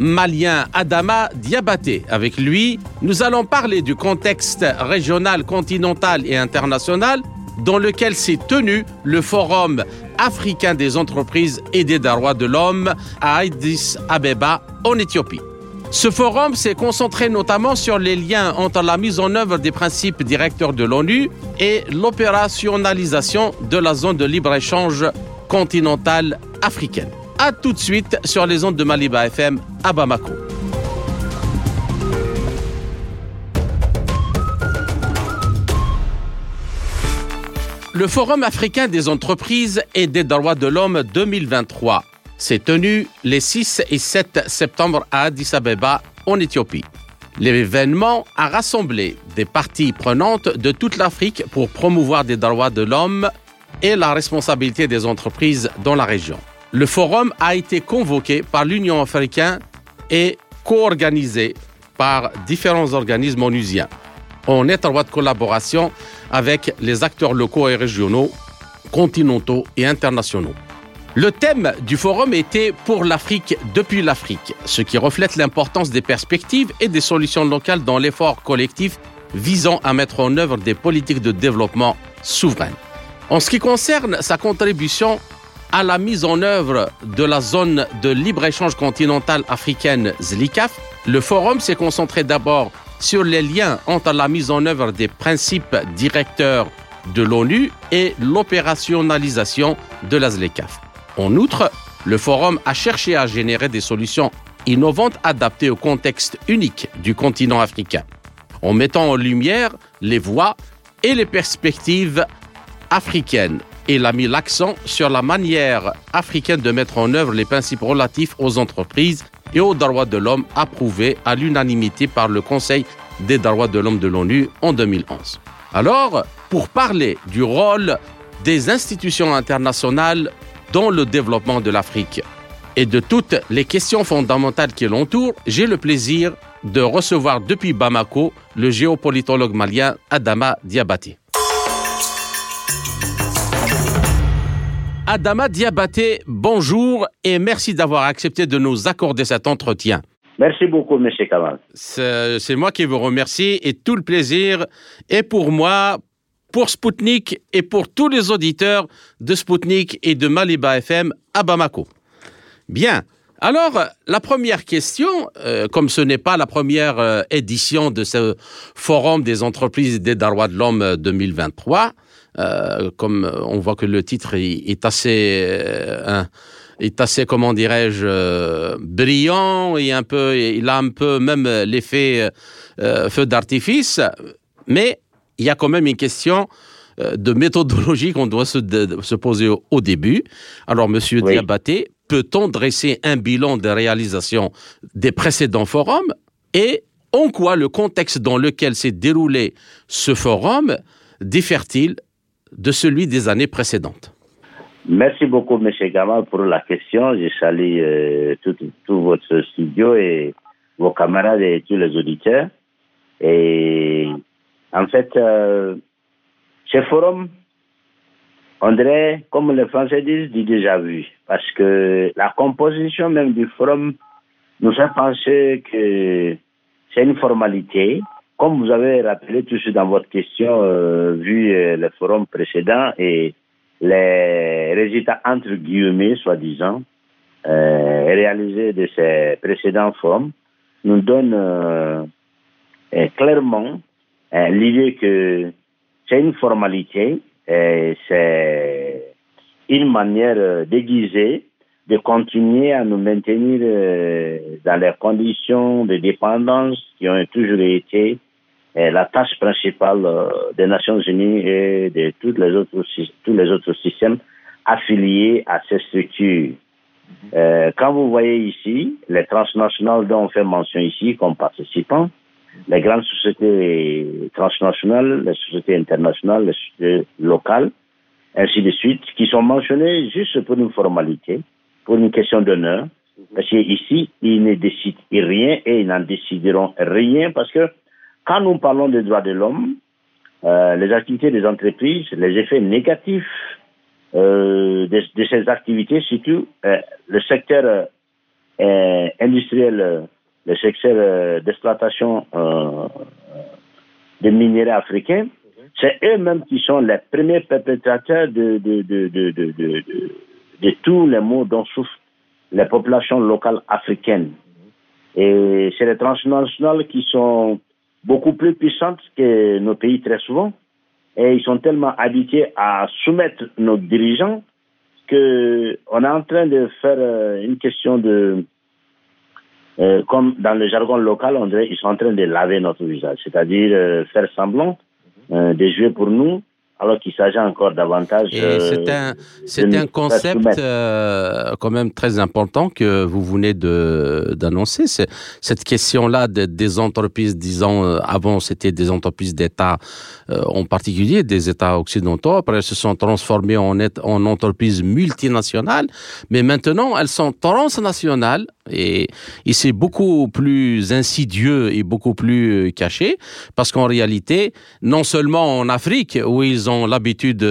malien Adama Diabaté. Avec lui, nous allons parler du contexte régional, continental et international dans lequel s'est tenu le Forum africain des entreprises et des droits de l'homme à Addis Abeba en Éthiopie. Ce forum s'est concentré notamment sur les liens entre la mise en œuvre des principes directeurs de l'ONU et l'opérationnalisation de la zone de libre-échange continentale africaine. A tout de suite sur les ondes de Maliba FM à Bamako. Le Forum africain des entreprises et des droits de l'homme 2023 s'est tenu les 6 et 7 septembre à Addis Abeba, en Éthiopie. L'événement a rassemblé des parties prenantes de toute l'Afrique pour promouvoir des droits de l'homme et la responsabilité des entreprises dans la région. Le forum a été convoqué par l'Union africaine et co-organisé par différents organismes onusiens en étroite collaboration avec les acteurs locaux et régionaux, continentaux et internationaux. Le thème du forum était Pour l'Afrique depuis l'Afrique, ce qui reflète l'importance des perspectives et des solutions locales dans l'effort collectif visant à mettre en œuvre des politiques de développement souveraines. En ce qui concerne sa contribution à la mise en œuvre de la zone de libre-échange continentale africaine ZLICAF, le forum s'est concentré d'abord sur les liens entre la mise en œuvre des principes directeurs de l'ONU et l'opérationnalisation de la ZLECAF. En outre, le forum a cherché à générer des solutions innovantes adaptées au contexte unique du continent africain, en mettant en lumière les voies et les perspectives africaines. Il a mis l'accent sur la manière africaine de mettre en œuvre les principes relatifs aux entreprises et aux droits de l'homme approuvés à l'unanimité par le Conseil des droits de l'homme de l'ONU en 2011. Alors, pour parler du rôle des institutions internationales dans le développement de l'Afrique et de toutes les questions fondamentales qui l'entourent, j'ai le plaisir de recevoir depuis Bamako le géopolitologue malien Adama Diabaté. Adama Diabaté, bonjour et merci d'avoir accepté de nous accorder cet entretien. Merci beaucoup, M. Kamal. C'est moi qui vous remercie et tout le plaisir est pour moi, pour Spoutnik et pour tous les auditeurs de Spoutnik et de Maliba FM à Bamako. Bien. Alors, la première question, euh, comme ce n'est pas la première euh, édition de ce Forum des entreprises des droits de l'homme 2023, euh, comme on voit que le titre est, assez, euh, est assez, comment dirais-je, euh, brillant et un peu, il a un peu même l'effet feu d'artifice, mais il y a quand même une question de méthodologie qu'on doit se, poser au, début. Alors, Monsieur Diabaté, peut-on dresser un bilan des réalisations des précédents forums et en quoi le contexte dans lequel s'est déroulé ce forum diffère-t-il de celui des années précédentes. Merci beaucoup, M. Gamal, pour la question. Je salue euh, tout, votre studio et vos camarades et tous les auditeurs. Et en fait, euh, ce forum, on dirait, comme les Français disent, du déjà vu. Parce que la composition même du forum nous a pensé que c'est une formalité comme vous avez rappelé tout dans votre question, euh, vu euh, le forum précédent et les résultats entre guillemets, soi-disant, euh, réalisés de ces précédents forums, nous donnent clairement l'idée que c'est une formalité, c'est une manière déguisée de continuer à nous maintenir dans les conditions de dépendance qui ont toujours été la tâche principale euh, des Nations Unies et de tous les autres, tous les autres systèmes affiliés à ces structures. Euh, quand vous voyez ici, les transnationales dont on fait mention ici comme participants, les grandes sociétés transnationales, les sociétés internationales, les sociétés locales, ainsi de suite, qui sont mentionnées juste pour une formalité, pour une question d'honneur, parce qu'ici, ils ne décident rien et ils n'en décideront rien parce que quand nous parlons des droits de l'homme, euh, les activités des entreprises, les effets négatifs euh, de, ces activités, surtout euh, le secteur industriel, le secteur d'exploitation des minéraux africains, c'est eux-mêmes qui sont les premiers perpétrateurs de, de tous les maux dont souffrent les populations locales africaines. Et c'est les transnationales qui sont beaucoup plus puissantes que nos pays très souvent. Et ils sont tellement habitués à soumettre nos dirigeants qu'on est en train de faire euh, une question de, euh, comme dans le jargon local, on dirait ils sont en train de laver notre visage, c'est-à-dire euh, faire semblant de jouer pour nous alors qu'il s'agit encore davantage. Et c'est un, c'est un concept euh, quand même très important que vous venez de d'annoncer. Cette question-là des entreprises, disons euh, avant c'était des entreprises d'État, euh, en particulier des États occidentaux. Après elles se sont transformées en en entreprises multinationales, mais maintenant elles sont transnationales et, et c'est beaucoup plus insidieux et beaucoup plus caché parce qu'en réalité, non seulement en Afrique où ils ont l'habitude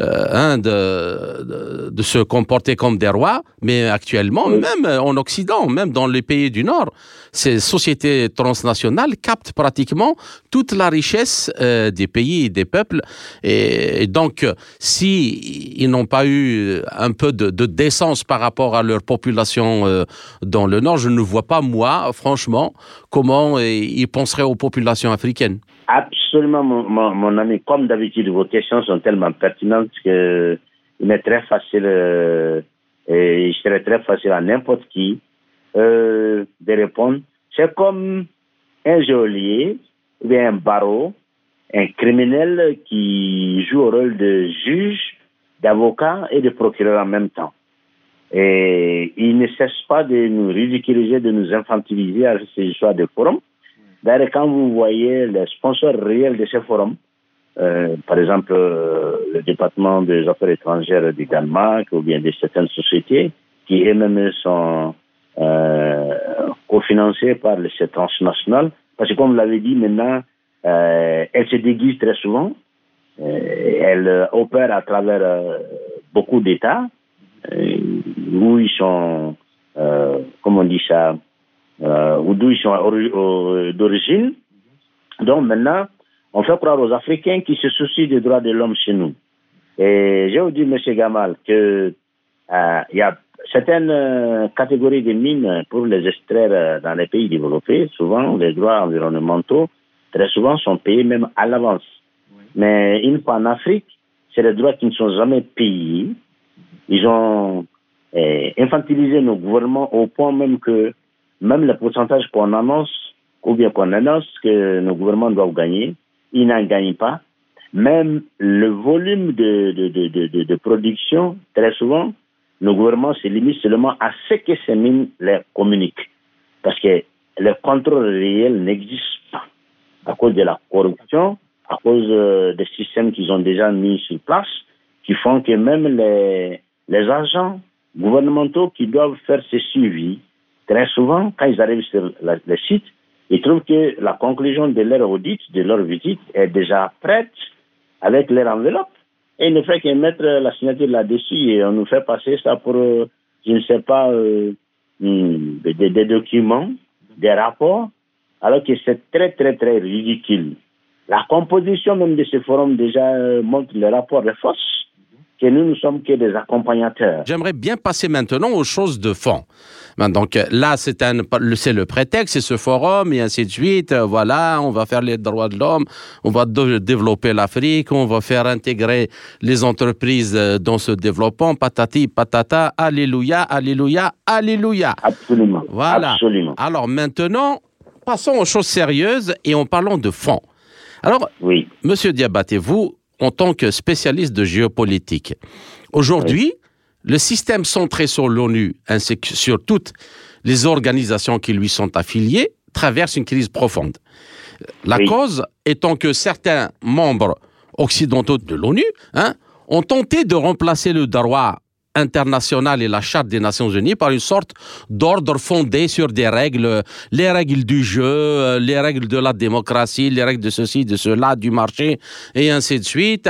euh, hein, de, de, se comporter comme des rois, mais actuellement, même en Occident, même dans les pays du Nord, ces sociétés transnationales captent pratiquement toute la richesse euh, des pays et des peuples. Et, donc, si ils n'ont pas eu un peu de, de, décence par rapport à leur population euh, dans le Nord, je ne vois pas, moi, franchement, comment ils penseraient aux populations africaines. Absolument, mon, mon, ami. Comme d'habitude, vos questions sont tellement pertinentes que il est très facile euh, et il serait très facile à n'importe qui euh, de répondre. C'est comme un geôlier ou un barreau, un criminel qui joue au rôle de juge, d'avocat et de procureur en même temps. Et il ne cesse pas de nous ridiculiser, de nous infantiliser avec ces histoires de forum. D'ailleurs, quand vous voyez les sponsors réels de ces forums, euh, par exemple euh, le département des affaires étrangères du Danemark ou bien de certaines sociétés qui elles-mêmes sont euh, cofinancées par ces transnationales, parce que comme vous l'avez dit maintenant, euh, elles se déguisent très souvent, euh, elles opèrent à travers euh, beaucoup d'États où ils sont, comment on dit ça, ou d'où ils sont d'origine. Donc maintenant, on fait croire aux Africains qui se soucient des droits de l'homme chez nous. Et j'ai dit, M. Gamal, que euh, il y a certaines euh, catégories de mines pour les extraire euh, dans les pays développés. Souvent, les droits environnementaux, très souvent, sont payés même à l'avance. Mais une fois en Afrique, c'est des droits qui ne sont jamais payés. Ils ont eh, infantilisé nos gouvernements au point même que même le pourcentage qu'on annonce, ou bien qu'on annonce que nos gouvernements doivent gagner, ils n'en gagnent pas. Même le volume de, de, de, de, production, très souvent, nos gouvernements se limitent seulement à ce que ces mines les communiquent. Parce que le contrôle réel n'existe pas à cause de la corruption, à cause euh, des systèmes qu'ils ont déjà mis sur place, qui font que même les, les agents gouvernementaux qui doivent faire ce suivi, Très souvent, quand ils arrivent sur le site, ils trouvent que la conclusion de leur audit, de leur visite, est déjà prête avec leur enveloppe. Et ils ne font que mettre la signature là-dessus et on nous fait passer ça pour, euh, je ne sais pas, euh, hmm, des, des, documents, des rapports, alors que c'est très, très, très ridicule. La composition même de ce forum déjà euh, montre le rapport de force que nous ne sommes que des accompagnateurs. J'aimerais bien passer maintenant aux choses de fond. Ben, donc là, c'est le prétexte, c'est ce forum et ainsi de suite. Voilà, on va faire les droits de l'homme, on va développer l'Afrique, on va faire intégrer les entreprises euh, dans ce développement. Patati, patata, alléluia, alléluia, alléluia. Absolument. Voilà. Absolument. Alors maintenant, passons aux choses sérieuses et en parlant de fond. Alors, oui. Monsieur Diabaté, vous, en tant que spécialiste de géopolitique. Aujourd'hui, le système centré sur l'ONU ainsi que sur toutes les organisations qui lui sont affiliées traverse une crise profonde. La cause étant que certains membres occidentaux de l'ONU hein, ont tenté de remplacer le droit internationale et la Charte des Nations Unies par une sorte d'ordre fondé sur des règles, les règles du jeu, les règles de la démocratie, les règles de ceci, de cela, du marché, et ainsi de suite.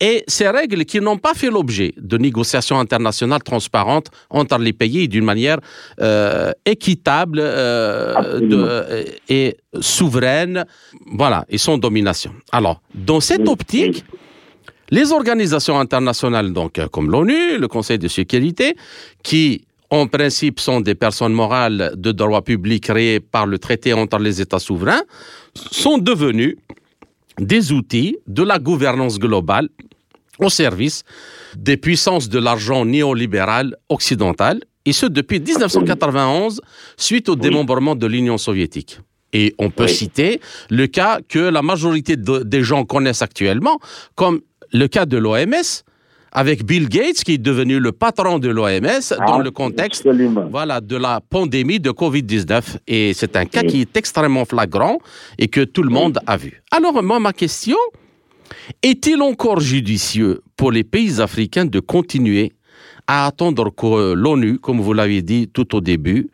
Et ces règles qui n'ont pas fait l'objet de négociations internationales transparentes entre les pays d'une manière euh, équitable euh, et souveraine, voilà, et sans domination. Alors, dans cette optique, les organisations internationales, donc euh, comme l'ONU, le Conseil de sécurité, qui en principe sont des personnes morales de droit public créées par le traité entre les États souverains, sont devenus des outils de la gouvernance globale au service des puissances de l'argent néolibéral occidental, et ce depuis 1991, suite au démembrement de l'Union soviétique. Et on peut citer le cas que la majorité des gens connaissent actuellement comme le cas de l'OMS, avec Bill Gates qui est devenu le patron de l'OMS dans le contexte voilà, de la pandémie de Covid-19. Et c'est un cas qui est extrêmement flagrant et que tout le monde a vu. Alors moi, ma question, est-il encore judicieux pour les pays africains de continuer à attendre que l'ONU, comme vous l'avez dit tout au début,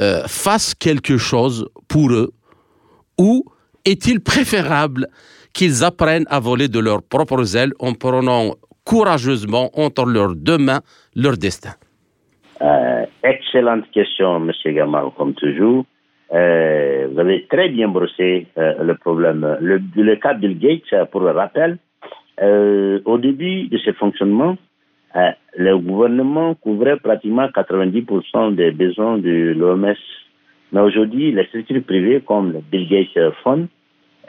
euh, fasse quelque chose pour eux? Ou est-il préférable qu'ils apprennent à voler de leurs propres ailes en prenant courageusement entre leurs deux mains leur destin euh, Excellente question, M. Gamal, comme toujours. Euh, vous avez très bien brossé euh, le problème. Le, cas Bill Gates, pour le rappel, au début de ce fonctionnement, le gouvernement couvrait pratiquement 90% des besoins de l'OMS. Mais aujourd'hui, les structures privées comme le Bill Gates Fund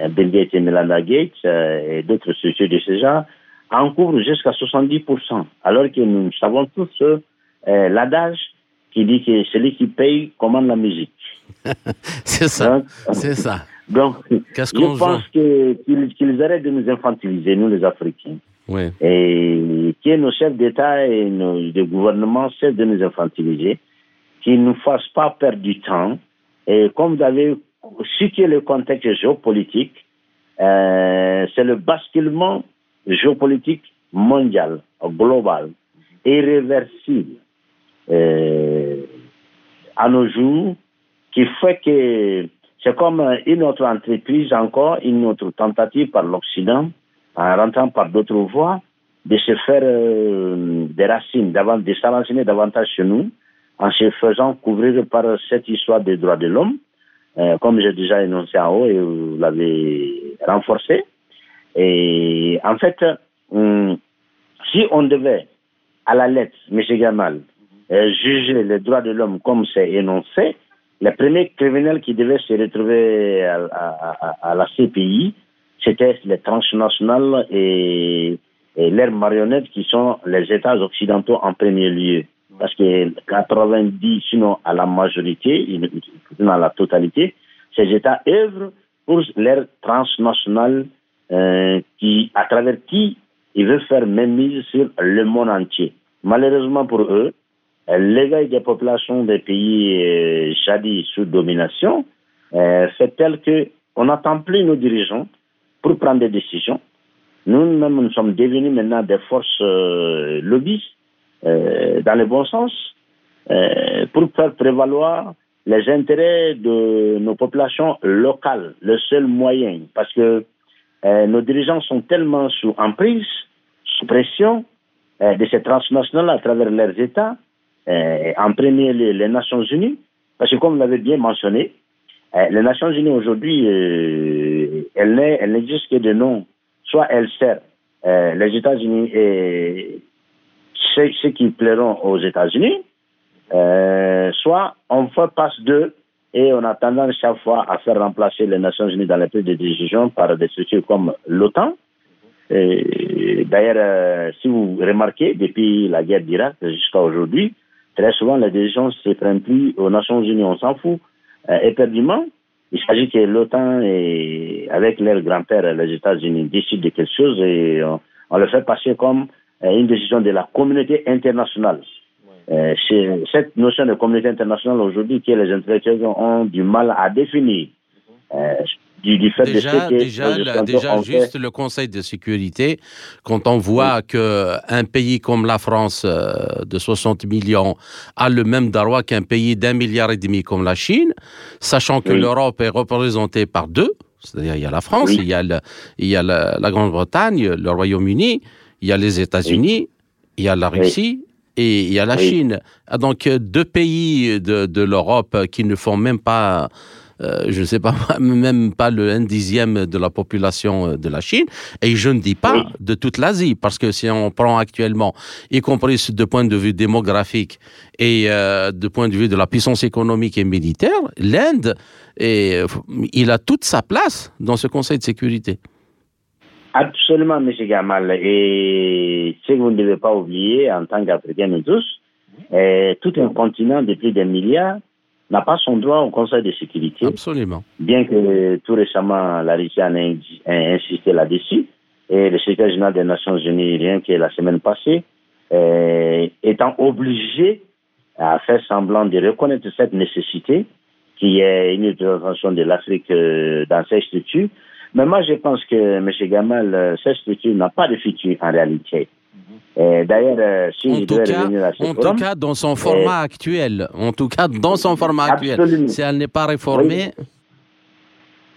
Bill Gates et Melinda Gates euh, et d'autres structures de ce genre, en couvrent jusqu'à 70%, alors que nous savons tous euh, l'adage qui dit que celui qui paye commande la musique. c'est ça, c'est ça. Donc, je pense qu'ils arrêtent de nous infantiliser, nous les Africains. Oui. Et que nos chefs d'État et nos de gouvernement cessent de nous infantiliser, qu'ils ne nous fassent pas perdre du temps. Et comme vous avez ce qui est le contexte géopolitique, euh, c'est le basculement géopolitique mondial, global, irréversible euh, à nos jours, qui fait que c'est comme une autre entreprise encore, une autre tentative par l'Occident, en rentrant par d'autres voies, de se faire euh, des racines, de s'enraciner davantage chez nous, en se faisant couvrir par cette histoire des droits de l'homme, euh, comme j'ai déjà énoncé en haut et vous l'avez renforcé. Et en fait, hum, si on devait, à la lettre, M. Gamal, euh, juger les droits de l'homme comme c'est énoncé, les premiers criminels qui devaient se retrouver à, la CPI, c'était les transnationales et, et leurs marionnettes qui sont les États occidentaux en premier lieu parce que 90, sinon à la majorité, dans la totalité, ces États œuvrent pour l'ère transnationale euh, qui, à travers qui ils veulent faire mise sur le monde entier. Malheureusement pour eux, l'éveil des populations des pays euh, jadis sous domination euh, fait tel que on n'attend plus nos dirigeants pour prendre des décisions. Nous-mêmes, nous sommes devenus maintenant des forces lobbyistes euh, dans le bon sens euh, pour faire prévaloir les intérêts de nos populations locales, le seul moyen, parce que euh, nos dirigeants sont tellement sous emprise, sous pression de ces transnationales à travers leurs États, en premier les, les, Nations Unies, parce que comme vous l'avez bien mentionné, les Nations Unies aujourd'hui, elles n'existent que de nom, soit elles servent les États-Unis et ceux, qui plairont aux États-Unis, euh, soit on fait passe d'eux et on a tendance chaque fois à faire remplacer les Nations Unies dans les prises de décision par des structures comme l'OTAN. D'ailleurs, euh, si vous remarquez, depuis la guerre d'Irak jusqu'à aujourd'hui, très souvent les décisions ne se prennent plus aux Nations Unies, on s'en fout. Euh, éperdument, il s'agit que l'OTAN, avec leur grand-père, les États-Unis, décident de quelque chose et on, on le fait passer comme une décision de la communauté internationale. cette notion de communauté internationale aujourd'hui que les intellectuels ont du mal à définir. Déjà, déjà, juste le Conseil de sécurité, quand on voit que qu'un pays comme la France euh, de 60 millions a le même droit qu'un pays d'un milliard et demi comme la Chine, sachant que l'Europe est représentée par deux, c'est-à-dire il y a la France, il y a, il y a la, Grande-Bretagne, le Royaume-Uni, il y a les États-Unis, il y a la Russie, et il y a la Chine. Ah, donc deux pays de, de l'Europe qui ne font même pas euh, je ne sais pas, même pas le 1 dixième de la population euh, de la Chine. Et je ne dis pas de toute l'Asie, parce que si on prend actuellement, y compris de point de vue démographique et euh, de point de vue de la puissance économique et militaire, l'Inde, il a toute sa place dans ce Conseil de sécurité. Absolument, M. Gamal. Et ce que vous ne devez pas oublier en tant qu'Africains, nous tous, tout un continent de plus d'un milliard n'a pas son droit au Conseil de sécurité. Absolument. Bien que tout récemment, la Russie a insisté là-dessus. Et le secrétaire général des Nations Unies, rien que la semaine passée, euh, étant obligé à faire semblant de reconnaître cette nécessité, qui est une intervention de l'Afrique euh, dans ces structures. Mais moi, je pense que, M. Gamal, euh, cette structure n'a pas de futur en réalité. D'ailleurs, euh, si en, tout cas, en tout cas, dans son format actuel, en tout cas, dans son format actuel, si elle n'est pas réformée.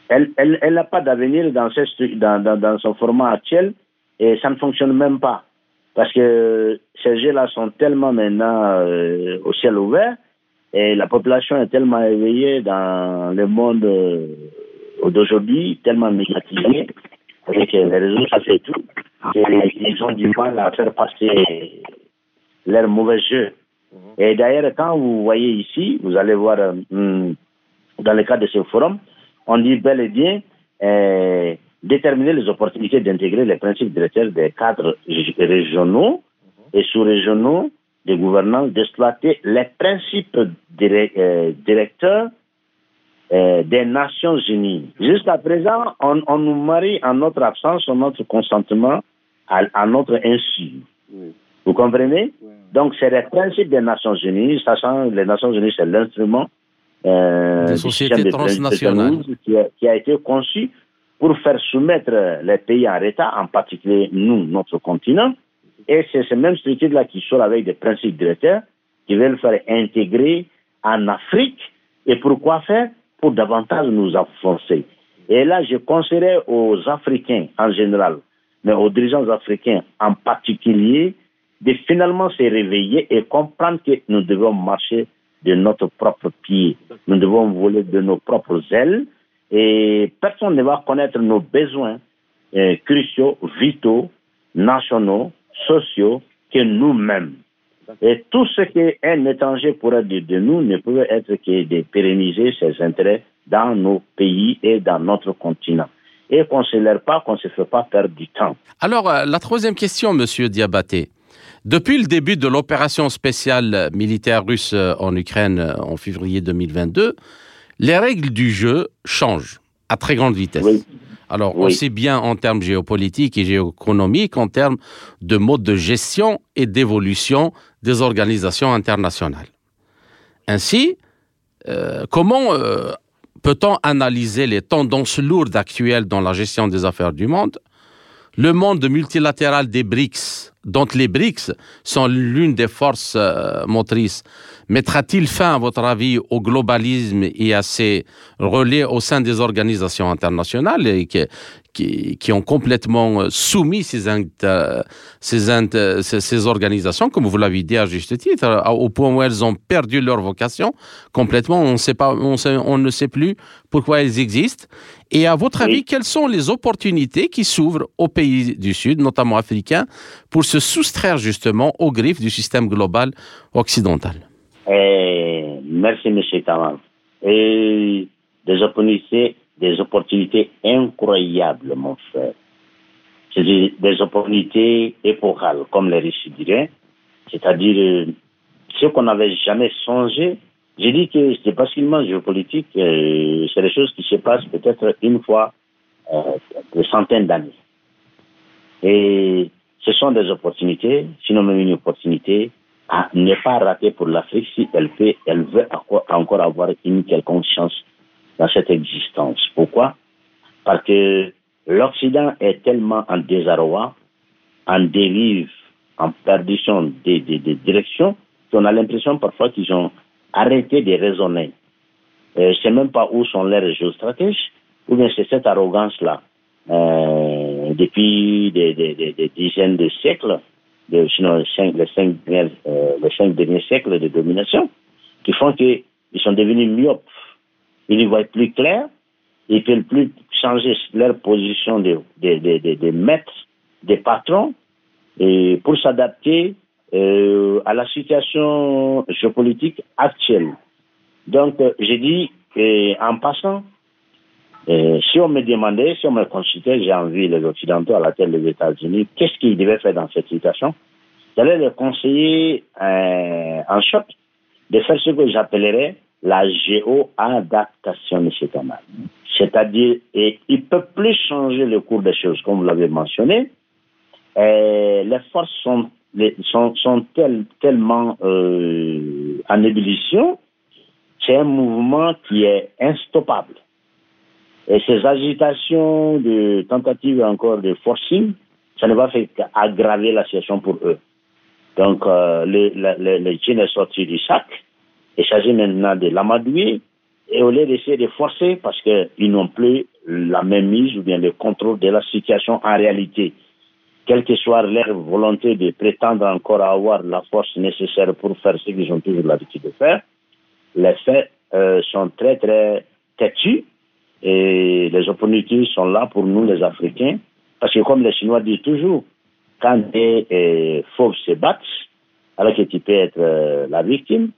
Elle n'a elle, pas d'avenir dans, dans, dans, son format actuel et ça ne fonctionne même pas. Parce que ces jeux-là sont tellement maintenant euh, au ciel ouvert et la population est tellement éveillée dans le monde euh, d'aujourd'hui, tellement médiatisée, avec les réseaux, ça fait tout ils ont du mal à faire passer leur mauvais jeu. Mhm. Et d'ailleurs, quand vous voyez ici, vous allez voir euh, hmm, dans le cadre de ce forum, on dit bel et bien euh, déterminer les opportunités d'intégrer les principes directeurs des cadres régionaux mhm. et sous-régionaux de gouvernance, d'exploiter les principes euh, directeurs des Nations Unies. Jusqu'à présent, on, on, nous marie en notre absence, en notre consentement, à, notre insu. Vous comprenez? Donc, c'est le principe des Nations Unies, sachant que les Nations Unies, c'est l'instrument euh, des sociétés transnationales qui a, qui a, été conçu pour faire soumettre les pays en état, en particulier nous, notre continent. Et c'est ces mêmes structures-là qui sont avec des principes directeurs qui veulent faire intégrer en Afrique. Et pourquoi faire? Pour davantage nous enfoncer. Et là, je conseillerais aux Africains en général, mais aux dirigeants africains en particulier, de finalement se réveiller et comprendre que nous devons marcher de notre propre pied. Nous devons voler de nos propres ailes et personne ne va connaître nos besoins euh, cruciaux, vitaux, nationaux, sociaux que nous-mêmes. Et tout ce qu'un étranger pourrait dire de nous ne peut être que de pérenniser ses intérêts dans nos pays et dans notre continent et qu'on ne se pas, qu'on ne se fait pas perdre du temps. Alors, euh, la troisième question, Monsieur Diabaté. Depuis le début de l'opération spéciale militaire russe euh, en Ukraine euh, en février 2022, les règles du jeu changent à très grande vitesse. Alors, aussi bien en termes géopolitiques et géoéconomiques qu'en termes de mode de gestion et d'évolution des organisations internationales. Ainsi, comment Peut-on analyser les tendances lourdes actuelles dans la gestion des affaires du monde Le monde multilatéral des BRICS, dont les BRICS sont l'une des forces euh, motrices, mettra-t-il fin, à votre avis, au globalisme et à ses relais au sein des organisations internationales qui, ont complètement euh, soumis ces, euh, ces, ces, organisations, comme vous l'avez dit à juste titre, au point où elles ont perdu leur vocation complètement. On, sait pas, on, ne sait plus pourquoi elles existent. Et à votre avis, quelles sont les opportunités qui s'ouvrent aux pays du Sud, notamment africains, pour se soustraire justement aux griffes du système global occidental? Eh, Merci, M. Kamal. Et des opportunités des opportunités incroyables, mon frère. C'est des opportunités épochales, comme les riches diraient. C'est-à-dire, euh, ce qu'on n'avait jamais songé. J'ai dit que c'est pas seulement géopolitique, euh, c'est des choses qui se passent peut-être une fois euh, des centaines d'années. Et ce sont des opportunités, sinon même une opportunité à ne pas rater pour l'Afrique si elle, peut, elle veut encore avoir une quelconque chance dans cette existence. Pourquoi? Parce que l'Occident est tellement en désarroi, en dérive, en perdition des, des, des directions, qu'on a l'impression parfois qu'ils ont arrêté de raisonner. Euh, je ne sais même pas où sont leurs géostratèges, ou bien c'est cette arrogance-là. Euh, depuis des, des, des, dizaines de siècles, de, sinon les cinq, les, cinq, euh, les cinq derniers siècles de domination, qui font qu'ils sont devenus myopes. Ils ne voient plus clair, ils ne peuvent plus changer leur position de, de, de, de maîtres, des patrons, et pour s'adapter euh, à la situation géopolitique actuelle. Donc, euh, j'ai dit, en passant, euh, si on me demandait, si on me consultait, j'ai envie, les Occidentaux à la tête des États-Unis, qu'est-ce qu'ils devaient faire dans cette situation? J'allais leur conseiller en choc de faire ce que j'appellerais la géo-adaptation de cet canal. C'est-à-dire, et il ne peut plus changer le cours des choses, comme vous l'avez mentionné. Et les forces sont, sont, sont tellement euh, en ébullition, c'est un mouvement qui est instoppable. Et ces agitations de tentatives encore de forcing, ça ne va faire qu'aggraver la situation pour eux. Donc, euh, le, le, le, est sorti du sac. Il s'agit maintenant de l'amadouer. Et au lieu d'essayer de forcer, parce qu'ils n'ont plus la même mise ou bien le contrôle de la situation en réalité, quelle que soit leur volonté de prétendre encore avoir la force nécessaire pour faire ce qu'ils ont toujours l'habitude de faire, les faits euh, sont très, très têtus et les opportunités sont là pour nous, les Africains, parce que comme les Chinois disent toujours, quand des euh, fauves se battent, alors que tu peux être euh, la victime,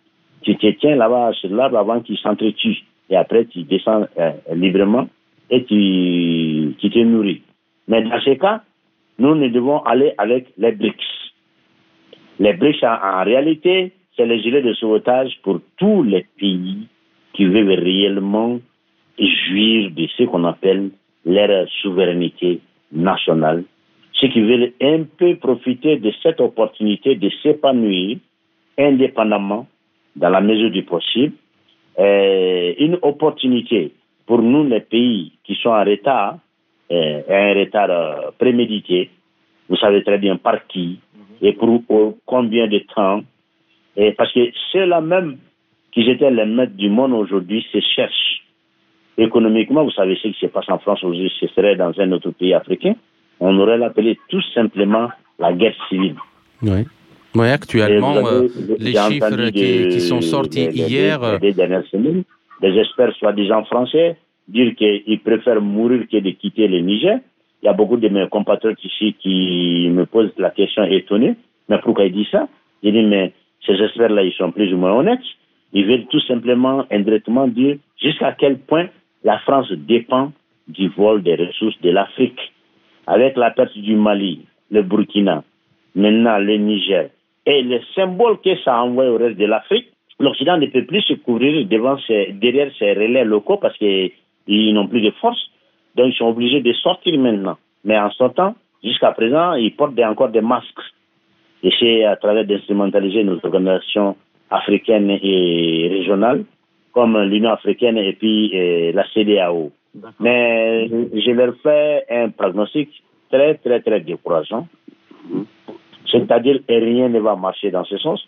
tu te tiens là-bas sur l'arbre avant qu'ils s'entretuent. Et après, tu descends euh, librement et tu, tu te nourris. Mais dans ce cas, nous, nous devons aller avec les BRICS. Les BRICS, en, réalité, c'est le gilet de sauvetage pour tous les pays qui veulent réellement jouir de ce qu'on appelle leur souveraineté nationale, ceux qui veulent un peu profiter de cette opportunité de s'épanouir indépendamment dans la mesure du possible, euh, une opportunité pour nous, les pays qui sont en retard, euh, un retard euh, prémédité, vous savez très bien par qui et pour combien de temps, et parce que ceux-là même qui étaient les maîtres du monde aujourd'hui se cherchent Économiquement, vous savez ce qui se passe en France aujourd'hui, ce serait dans un autre pays africain. On aurait l'appelé tout simplement la guerre civile. Oui. Oui, actuellement, euh, les chiffres qui, sont sortis hier. Des, dernières semaines, des experts soi-disant français dire qu'ils préfèrent mourir que de quitter le Niger. Il y a beaucoup de mes compatriotes ici qui me posent la question étonnée. Mais pourquoi ils disent ça? Ils disent, mais ces experts-là, ils sont plus ou moins honnêtes. Ils veulent tout simplement, indirectement dire jusqu'à quel point la France dépend du vol des ressources de l'Afrique. Avec la perte du Mali, le Burkina, maintenant le Niger, et le symbole que ça envoie au reste de l'Afrique, l'Occident ne peut plus se couvrir devant derrière ces relais locaux parce qu'ils n'ont plus de force. Donc ils sont obligés de sortir maintenant. Mais en sortant, jusqu'à présent, ils portent encore des masques. Et c'est à travers d'instrumentaliser nos organisations africaines et régionales comme l'Union africaine et puis euh, la CDAO. Mais je leur fais un prognostic très, très, très décourageant. C'est-à-dire que rien ne va marcher dans ce sens.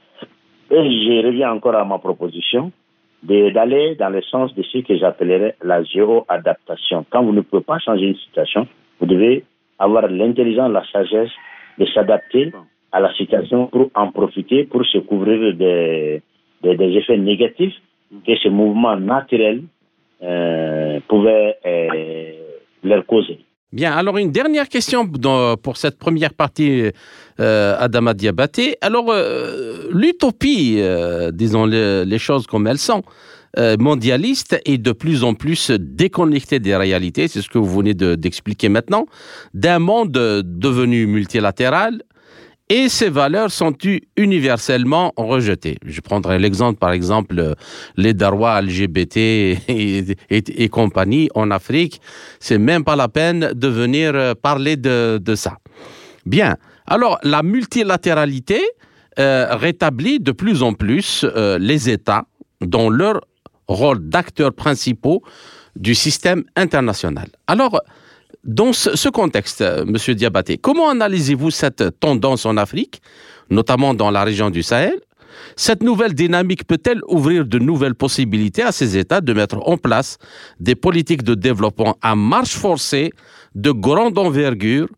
Et je reviens encore à ma proposition d'aller dans le sens de ce que j'appellerais la géo-adaptation. Quand vous ne pouvez pas changer une situation, vous devez avoir l'intelligence, la sagesse de s'adapter à la situation pour en profiter, pour se couvrir des, des effets négatifs que ce mouvement naturel euh, pouvait euh, leur causer. Bien, alors une dernière question pour cette première partie, euh, Adama Diabaté. Alors, euh, l'utopie, disons les, choses comme elles sont, mondialiste est de plus en plus déconnectée des réalités, c'est ce que vous venez d'expliquer maintenant, d'un monde devenu multilatéral, et ces valeurs sont universellement rejetées. Je prendrai l'exemple, par exemple, les Darwa LGBT et, compagnie en Afrique. C'est même pas la peine de venir parler de, de ça. Bien. Alors, la multilatéralité rétablit de plus en plus les États dans leur rôle d'acteurs principaux du système international. Alors, dans ce, contexte, Monsieur Diabaté, comment analysez-vous cette tendance en Afrique, notamment dans la région du Sahel? Cette nouvelle dynamique peut-elle ouvrir de nouvelles possibilités à ces États de mettre en place des politiques de développement à marche forcée de grande envergure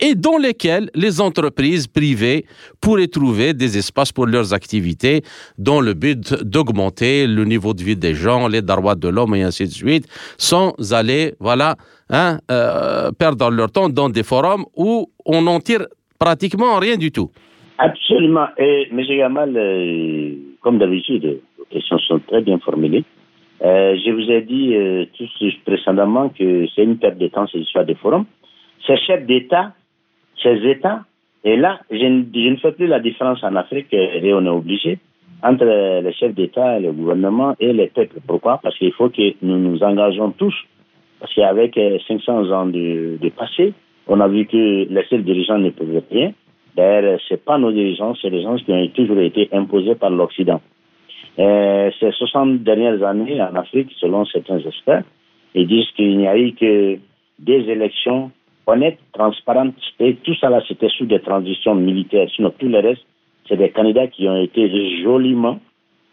et dans lesquelles les entreprises privées pourraient trouver des espaces pour leurs activités dans le but d'augmenter le niveau de vie des gens, les droits de l'homme et ainsi de suite, sans aller, voilà, hein, euh, perdre leur temps dans des forums où on n'en tire pratiquement rien du tout. Absolument. Et M. Gamal, euh, comme d'habitude, vos questions sont très bien formulées. Euh, je vous ai dit tout précédemment que c'est une perte de temps, cette histoire des forums. Ces chefs d'État, ces États, et là, je ne, fais plus la différence en Afrique, et on est obligé, entre les chefs d'État, le gouvernement et les peuples. Pourquoi? Parce qu'il faut que nous nous engageons tous. Parce qu'avec 500 ans de, passé, on a vu que les seuls dirigeants ne peuvent rien. D'ailleurs, ce pas nos dirigeants, c'est les gens qui ont toujours été imposés par l'Occident. Euh, ces 60 dernières années en Afrique, selon certains experts, ils disent qu'il n'y a eu que des élections honnêtes, transparentes, et tout ça là, c'était sous des transitions militaires. Sinon, tout le reste, c'est des candidats qui ont été joliment,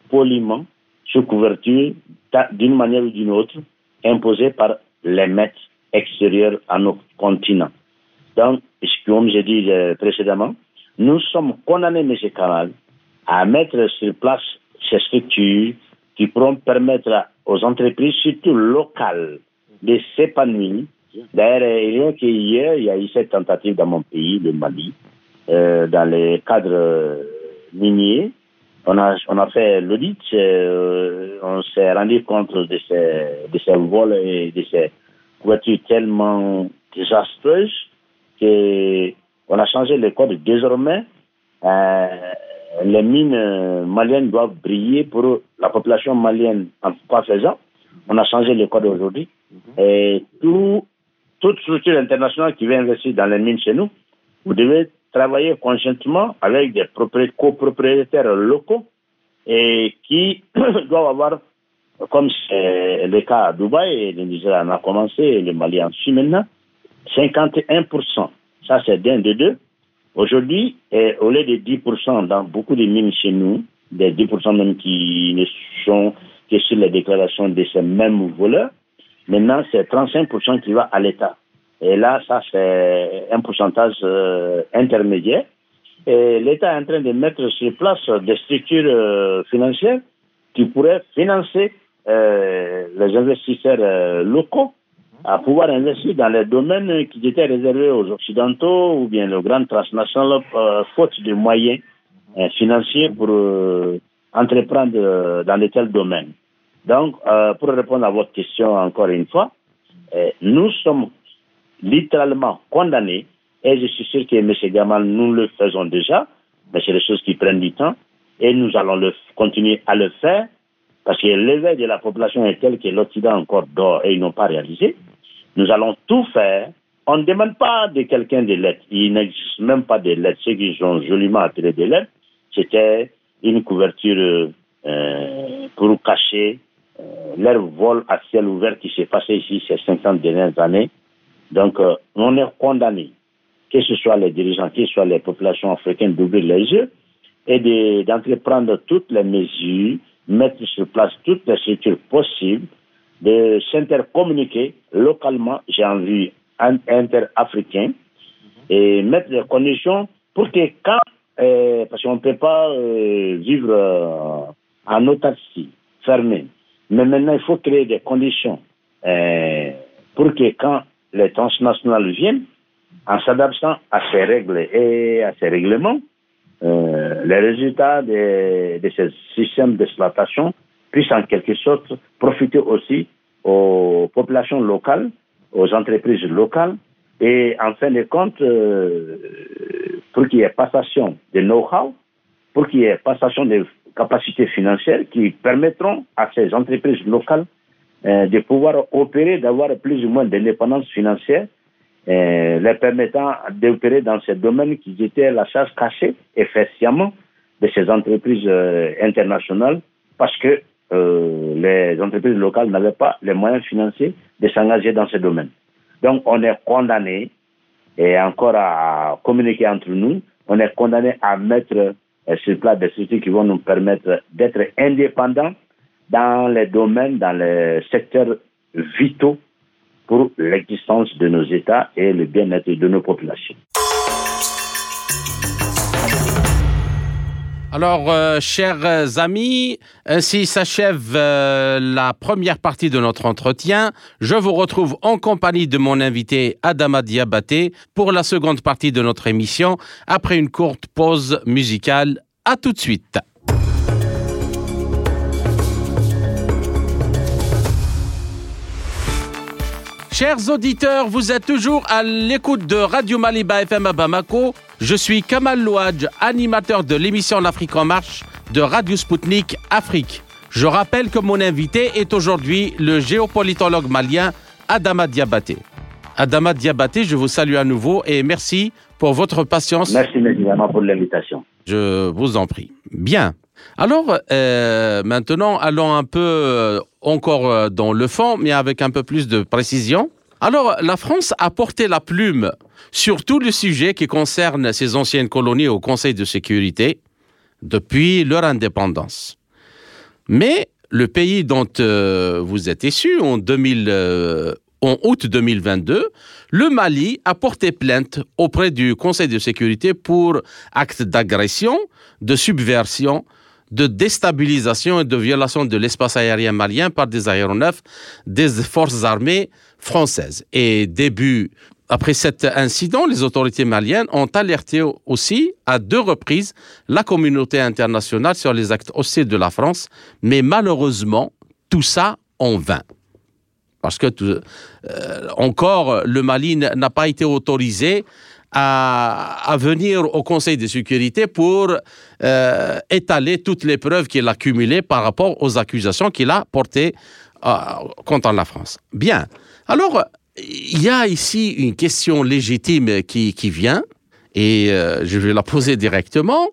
poliment, sous couverture, d'une manière ou d'une autre, imposés par les maîtres extérieurs à nos continents. Donc, comme j'ai dit euh, précédemment, nous sommes condamnés, M. Kamal, à mettre sur place ces structures qui pourront permettre aux entreprises, surtout locales, de s'épanouir. D'ailleurs, hier, il y a eu cette tentative dans mon pays, le Mali, euh, dans les cadres miniers. On a, on a fait l'audit, euh, on s'est rendu compte de ces, de ces vols et de ces voitures tellement désastreuses qu'on a changé le code. Désormais, euh, les mines maliennes doivent briller pour la population malienne en pas faisant. On a changé le code aujourd'hui. Mhm. Et tout, toute structure internationale qui vient investir dans les mines chez nous, vous devez travailler conjointement avec des copropriétaires locaux et qui doivent avoir, comme c'est le cas à Dubaï, et le Nigeria en a commencé, le Mali en suit maintenant, 51%. Ça, c'est d'un de deux. Aujourd'hui, au lieu de 10% dans beaucoup de mines chez nous, des 10% même qui ne sont que sur les déclarations de ces mêmes voleurs, maintenant, c'est 35% qui va à l'État. Et là, ça, c'est un pourcentage euh, intermédiaire. Et l'État est en train de mettre sur place des structures euh, financières qui pourraient financer euh, les investisseurs locaux à pouvoir investir dans les domaines qui étaient réservés aux Occidentaux ou bien le grand transnational, euh, faute de moyens financiers pour entreprendre dans de tels domaines. Donc, pour répondre à votre question encore une fois, nous sommes littéralement condamnés, et je suis sûr que M. Gamal, nous le faisons déjà, mais c'est des choses qui prennent du temps, et nous allons le, continuer à le faire, parce que l'éveil de la population est tel que l'Occident encore dort et ils n'ont pas réalisé. Nous allons tout faire. On ne demande pas de quelqu'un des lettres. Il n'existe même pas de lettres. Ceux qui ont joliment appelé des lettres, c'était une couverture euh, pour cacher euh, leur vol à ciel ouvert qui s'est passé ici ces 50 dernières années. Donc, euh, on est condamné, que ce soit les dirigeants, que ce soit les populations africaines, d'ouvrir les yeux et d'entreprendre toutes les mesures, mettre sur place toutes les structures possibles de s'intercommuniquer localement, j'ai envie, interafricain, et mettre des conditions pour que quand, euh, parce qu'on ne peut pas euh, vivre en autarcie, fermé, mais maintenant il faut créer des conditions pour que quand les transnationales viennent, en s'adaptant à ces règles et à ces règlements, les résultats de, ces systèmes d'exploitation puisse en quelque sorte profiter aussi aux populations locales, aux entreprises locales, et en fin de compte, euh, pour qu'il y ait passation de know-how, pour qu'il y ait passation de capacités financières qui permettront à ces entreprises locales euh, de pouvoir opérer, d'avoir plus ou moins d'indépendance financière euh, les permettant d'opérer dans ces domaines qui étaient la charge cachée et sciemment de ces entreprises euh, internationales parce que euh, les entreprises locales n'avaient pas les moyens financiers de s'engager dans ce domaine. Donc on est condamné, et encore à communiquer entre nous, on est condamné à mettre sur place des structures qui vont nous permettre d'être indépendants dans les domaines, dans les secteurs vitaux pour l'existence de nos États et le bien-être de nos populations. Alors, euh, chers amis, ainsi s'achève euh, la première partie de notre entretien. Je vous retrouve en compagnie de mon invité Adama Diabaté pour la seconde partie de notre émission après une courte pause musicale. À tout de suite. Chers auditeurs, vous êtes toujours à l'écoute de Radio Maliba FM à Bamako. Je suis Kamal Louadj, animateur de l'émission L'Afrique en marche de Radio Sputnik Afrique. Je rappelle que mon invité est aujourd'hui le géopolitologue malien Adama Diabaté. Adama Diabaté, je vous salue à nouveau et merci pour votre patience. Merci, évidemment, pour l'invitation. Je vous en prie. Bien. Alors, euh, maintenant, allons un peu euh, encore euh, dans le fond, mais avec un peu plus de précision. Alors, la France a porté la plume sur tout le sujet qui concerne ses anciennes colonies au Conseil de sécurité depuis leur indépendance. Mais le pays dont vous êtes issu en, 2000, en août 2022, le Mali a porté plainte auprès du Conseil de sécurité pour actes d'agression, de subversion, de déstabilisation et de violation de l'espace aérien malien par des aéronefs des forces armées françaises. Et début, après cet incident, les autorités maliennes ont alerté aussi à deux reprises la communauté internationale sur les actes hostiles de la France, mais malheureusement, tout ça en vain. Parce que euh, encore, le Mali n'a pas été autorisé à, venir au Conseil de sécurité pour euh, étaler toutes les preuves qu'il a cumulées par rapport aux accusations qu'il a portées euh, contre la France. Bien. Alors, il y a ici une question légitime qui, vient, et euh, je vais la poser directement.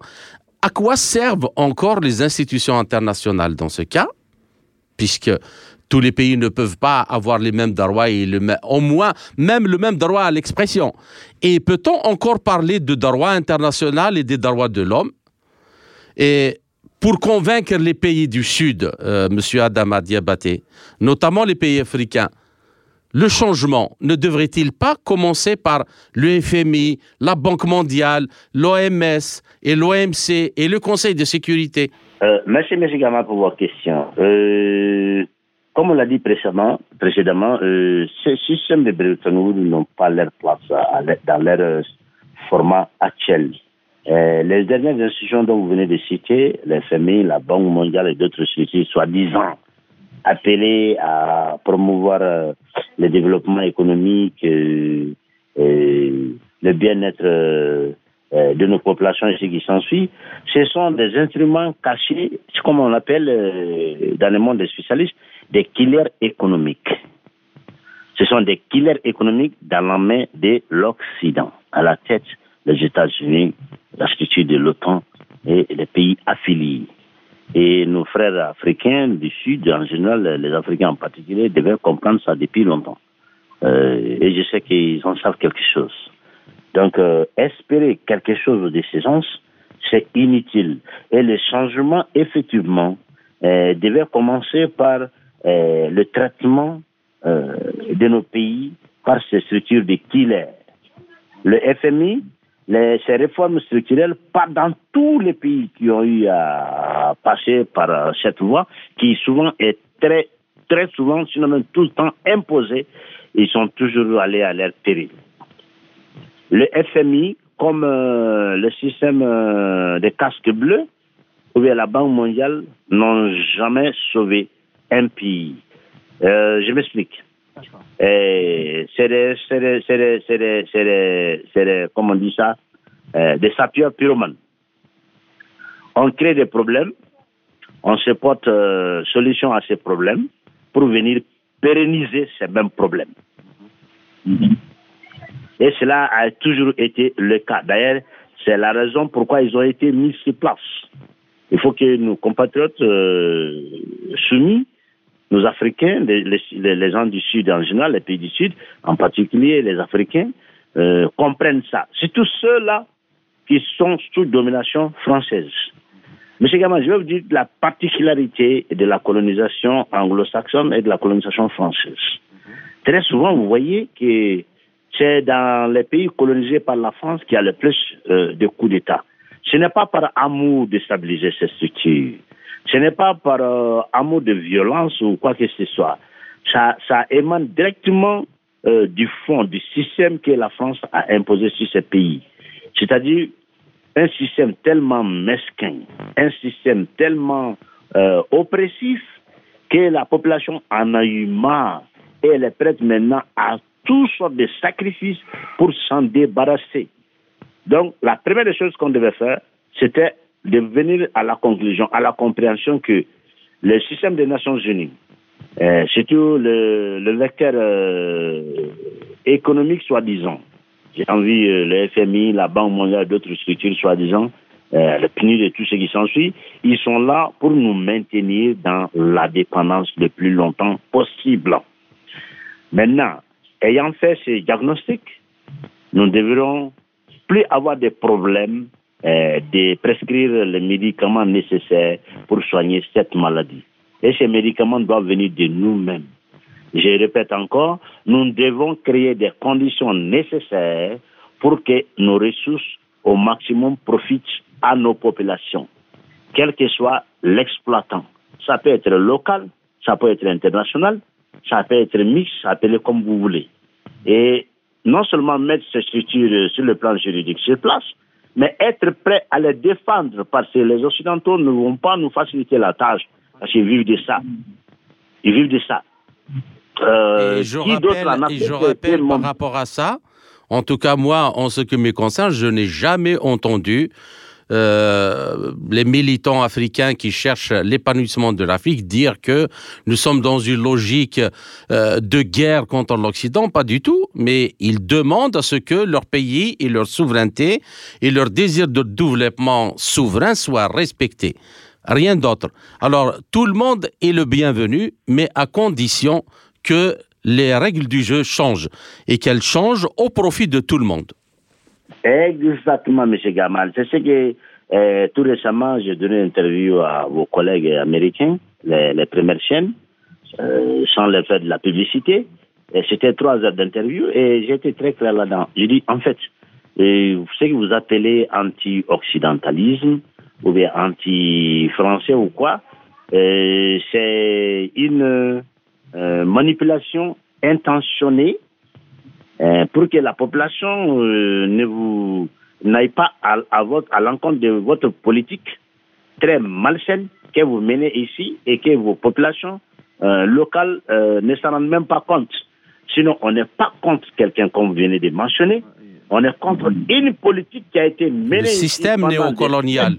À quoi servent encore les institutions internationales dans ce cas? Puisque tous les pays ne peuvent pas avoir les mêmes droits et au moins même le même droit à l'expression. Et peut-on encore parler de droit international et des droits de l'homme? Et pour convaincre les pays du Sud, euh, Monsieur Adama Diabaté, notamment les pays africains, le changement ne devrait-il pas commencer par le FMI, la Banque mondiale, l'OMS et l'OMC et le Conseil de sécurité? Euh, Merci, M. Gama, pour votre question. Euh, comme on l'a dit précédemment, précédemment euh, ces systèmes de Bretton n'ont pas leur place dans leur euh, format actuel. Euh, les dernières institutions dont vous venez de citer, l'FMI, la Banque mondiale et d'autres structures, soi-disant appelées à promouvoir le développement économique, le bien-être de nos populations et ce qui s'ensuit, ce sont des instruments cachés, comme on l'appelle dans le monde des spécialistes, des killers économiques. Ce sont des killers économiques dans la main de l'Occident, à la tête des États-Unis, la structure de l'OTAN et les pays affiliés. Et nos frères africains du Sud, en général, les Africains en particulier, devaient comprendre ça depuis longtemps. Euh, et je sais qu'ils en savent quelque chose. Donc, euh, espérer quelque chose de ces sens, c'est inutile. Et le changement, effectivement, euh, devait commencer par euh, le traitement euh, de nos pays par ces structures de killers. Le FMI, les, ces réformes structurelles partent dans tous les pays qui ont eu à passer par euh, cette voie, qui souvent est très, très souvent, sinon même tout le temps imposée, ils sont toujours allés à leur péril. Le FMI, comme le système des casques bleus, ou bien la Banque mondiale, n'ont jamais sauvé pays. Euh, je m'explique. C'est des, c'est des, c'est des, c'est des, c'est des, c'est des, comment on dit ça, euh, des sapeurs pyromanes. On crée des problèmes, on se porte euh, solution à ces problèmes pour venir pérenniser ces mêmes problèmes. Et cela a toujours été le cas. D'ailleurs, c'est la raison pourquoi ils ont été mis sur place. Il faut que nos compatriotes euh, soumis, nos Africains, les, gens du Sud en général, les pays du Sud, en particulier les Africains, euh, comprennent ça. C'est tous ceux-là qui sont sous domination française. Monsieur Gamal, je vais vous dire la particularité de la colonisation anglo-saxonne et de la colonisation française. Très souvent, vous voyez que c'est dans les pays colonisés par la France qu'il y a le plus euh, de coups d'État. Ce n'est pas par amour de stabiliser ces structures. Ce n'est pas par euh, amour de violence ou quoi que ce soit. Ça, ça émane directement euh, du fond, du système que la France a imposé sur ces pays. C'est-à-dire un système tellement mesquin, un système tellement euh, oppressif que la population en a eu marre et elle est prête maintenant à toutes sortes de sacrifices pour s'en débarrasser. Donc, la première des choses qu'on devait faire, c'était de venir à la conclusion, à la compréhension que le système des Nations Unies, euh, surtout le, le vecteur euh, économique soi-disant, j'ai envie, euh, le FMI, la Banque mondiale, d'autres structures soi-disant, euh, le PNUD et tout ce qui s'ensuit, ils sont là pour nous maintenir dans la dépendance le plus longtemps possible. Maintenant, ayant fait ces diagnostics, nous devrons plus avoir des problèmes euh, de prescrire les médicaments nécessaires pour soigner cette maladie. Et ces médicaments doivent venir de nous-mêmes. Je répète encore, nous devons créer des conditions nécessaires pour que nos ressources au maximum profitent à nos populations, quel que soit l'exploitant. Ça peut être local, ça peut être international, ça peut être mixte, être comme vous voulez. Et non seulement mettre ces structures sur le plan juridique sur place, mais être prêt à les défendre parce que les Occidentaux ne vont pas nous faciliter la tâche parce qu'ils vivent de ça. Ils vivent de ça. Euh, et je rappelle, je rappelle par rapport à ça, en tout cas moi, en ce qui me concerne, je n'ai jamais entendu euh, les militants africains qui cherchent l'épanouissement de l'Afrique dire que nous sommes dans une logique euh, de guerre contre l'Occident, pas du tout, mais ils demandent à ce que leur pays et leur souveraineté et leur désir de développement souverain soient respectés. Rien d'autre. Alors, tout le monde est le bienvenu, mais à condition que les règles du jeu changent et qu'elles changent au profit de tout le monde. Exactement, M. Gamal. C'est ce que euh, tout récemment, j'ai donné une interview à vos collègues américains, les, premières chaînes, euh, sans les faire de la publicité. C'était trois heures d'interview et j'étais très clair là-dedans. J'ai dit, en fait, euh, ce que vous appelez anti-occidentalisme ou bien anti-français ou quoi, c'est une euh, manipulation intentionnée euh, pour que la population euh, ne vous n'aille pas à, à, à l'encontre de votre politique très malsaine que vous menez ici et que vos populations locales ne s'en rendent même pas compte. Sinon, on n'est pas contre quelqu'un comme vous venez de mentionner. On est contre une politique qui a été menée. Le système néocolonial.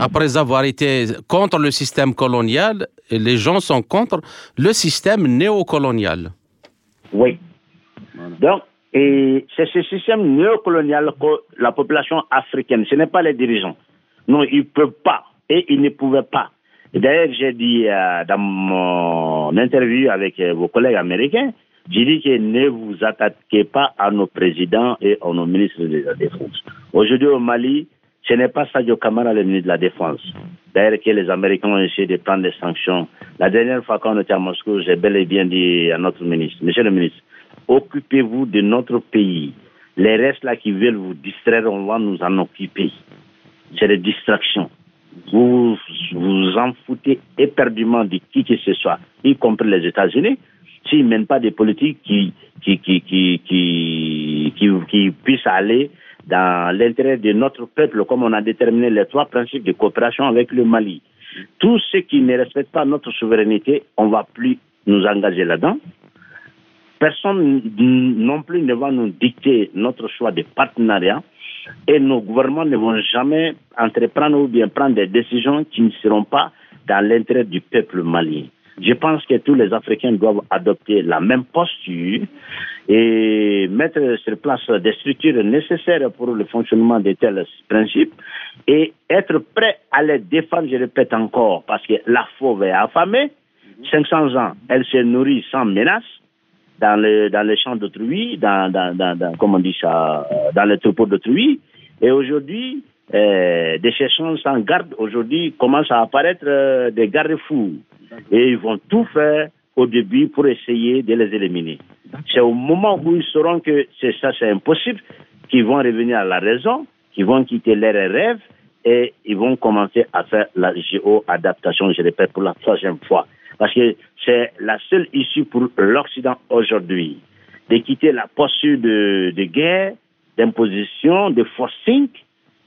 Après avoir été contre le système colonial, les gens sont contre le système néocolonial. Oui. Donc, et c'est ce système néocolonial que la population africaine, ce n'est pas les dirigeants. Non, ils ne peuvent pas et ils ne pouvaient pas. D'ailleurs, j'ai dit euh, dans mon interview avec euh, vos collègues américains, j'ai dit que ne vous attaquez pas à nos présidents et à nos ministres de la Défense. Aujourd'hui au Mali, ce n'est pas Sadio Kamara le ministre de la Défense. D'ailleurs, que les Américains ont essayé de prendre des sanctions. La dernière fois qu'on était à Moscou, j'ai bel et bien dit à notre ministre, Monsieur le ministre, occupez-vous de notre pays. Les restes là qui veulent vous distraire, on va nous en occuper. C'est des distractions. Vous vous en foutez éperdument de qui que ce soit, y compris les États-Unis s'ils ne mènent pas des politiques qui, qui, qui, qui, qui, qui, puissent aller dans l'intérêt de notre peuple, comme on a déterminé les trois principes de coopération avec le Mali. Tous ceux qui ne respectent pas notre souveraineté, on ne va plus nous engager là-dedans. Personne non plus ne va nous dicter notre choix de partenariat et nos gouvernements ne vont jamais entreprendre ou bien prendre des décisions qui ne seront pas dans l'intérêt du peuple malien. Je pense que tous les Africains doivent adopter la même posture et mettre sur place des structures nécessaires pour le fonctionnement de tels principes et être prêt à les défendre, je répète encore, parce que la fauve est affamée. 500 ans, elle se nourrit sans menace dans, le, dans les champs d'autrui, dans, dans, dans, comment on dit ça, dans les troupeaux d'autrui. Et aujourd'hui, euh, des chercheurs sans garde, aujourd'hui, commencent à apparaître euh, des garde-fous. Et ils vont tout faire au début pour essayer de les éliminer. C'est au moment où ils sauront que c'est ça, c'est impossible, qu'ils vont revenir à la raison, qu'ils vont quitter leurs rêves et ils vont commencer à faire la géo-adaptation, je répète pour la troisième fois. Parce que c'est la seule issue pour l'Occident aujourd'hui, de quitter la posture de, guerre, d'imposition, de forcing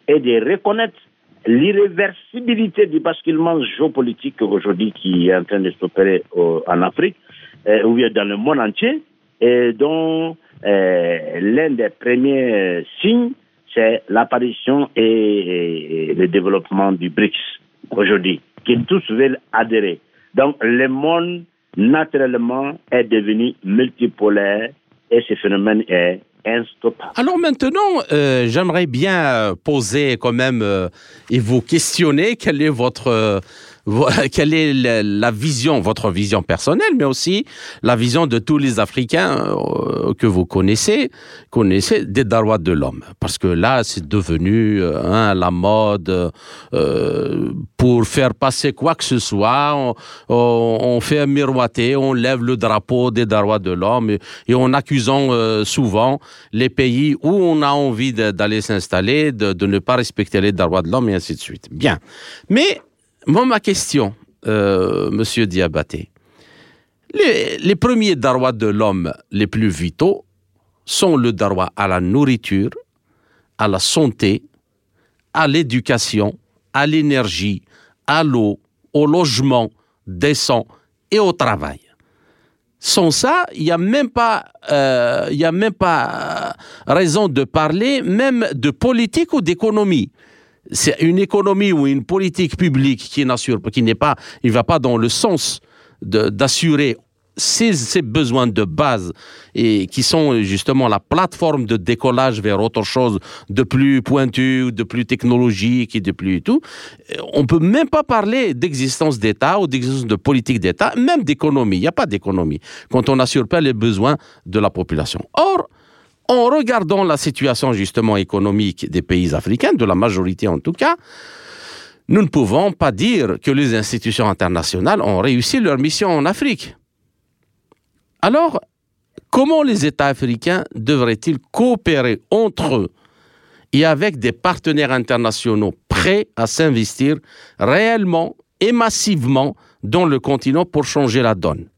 et de reconnaître l'irréversibilité du basculement géopolitique aujourd'hui qui est en train de s'opérer en Afrique euh, ou bien dans le monde entier et dont euh, l'un des premiers signes c'est l'apparition et, le développement du BRICS aujourd'hui, qui tous veulent adhérer. Donc le monde, naturellement, est devenu multipolaire et ce phénomène est. Alors maintenant, euh, j'aimerais bien poser quand même euh, et vous questionner quel est votre quelle est la, vision, votre vision personnelle, mais aussi la vision de tous les Africains euh, que vous connaissez, connaissez des droits de l'homme. Parce que là, c'est devenu euh, hein, la mode euh, pour faire passer quoi que ce soit. On, fait miroiter, on lève le drapeau des droits de l'homme et, et, en accusant souvent les pays où on a envie d'aller s'installer, de, de ne pas respecter les droits de l'homme et ainsi de suite. Bien. Mais ma question, euh, Monsieur Diabaté, les, premiers droits de l'homme les plus vitaux sont le droit à la nourriture, à la santé, à l'éducation, à l'énergie, à l'eau, au logement décent et au travail. Sans ça, il n'y a même pas, euh, il a même pas raison de parler même de politique ou d'économie c'est une économie ou une politique publique qui n'assure, qui n'est pas, il va pas dans le sens d'assurer ces, besoins de base et qui sont justement la plateforme de décollage vers autre chose de plus pointu, de plus technologique et de plus tout, on peut même pas parler d'existence d'État ou d'existence de politique d'État, même d'économie. Il n'y a pas d'économie quand on n'assure pas les besoins de la population. Or, en regardant la situation justement économique des pays africains, de la majorité en tout cas, nous ne pouvons pas dire que les institutions internationales ont réussi leur mission en Afrique. Alors, comment les États africains devraient-ils coopérer entre eux et avec des partenaires internationaux prêts à s'investir réellement et massivement dans le continent pour changer la donne?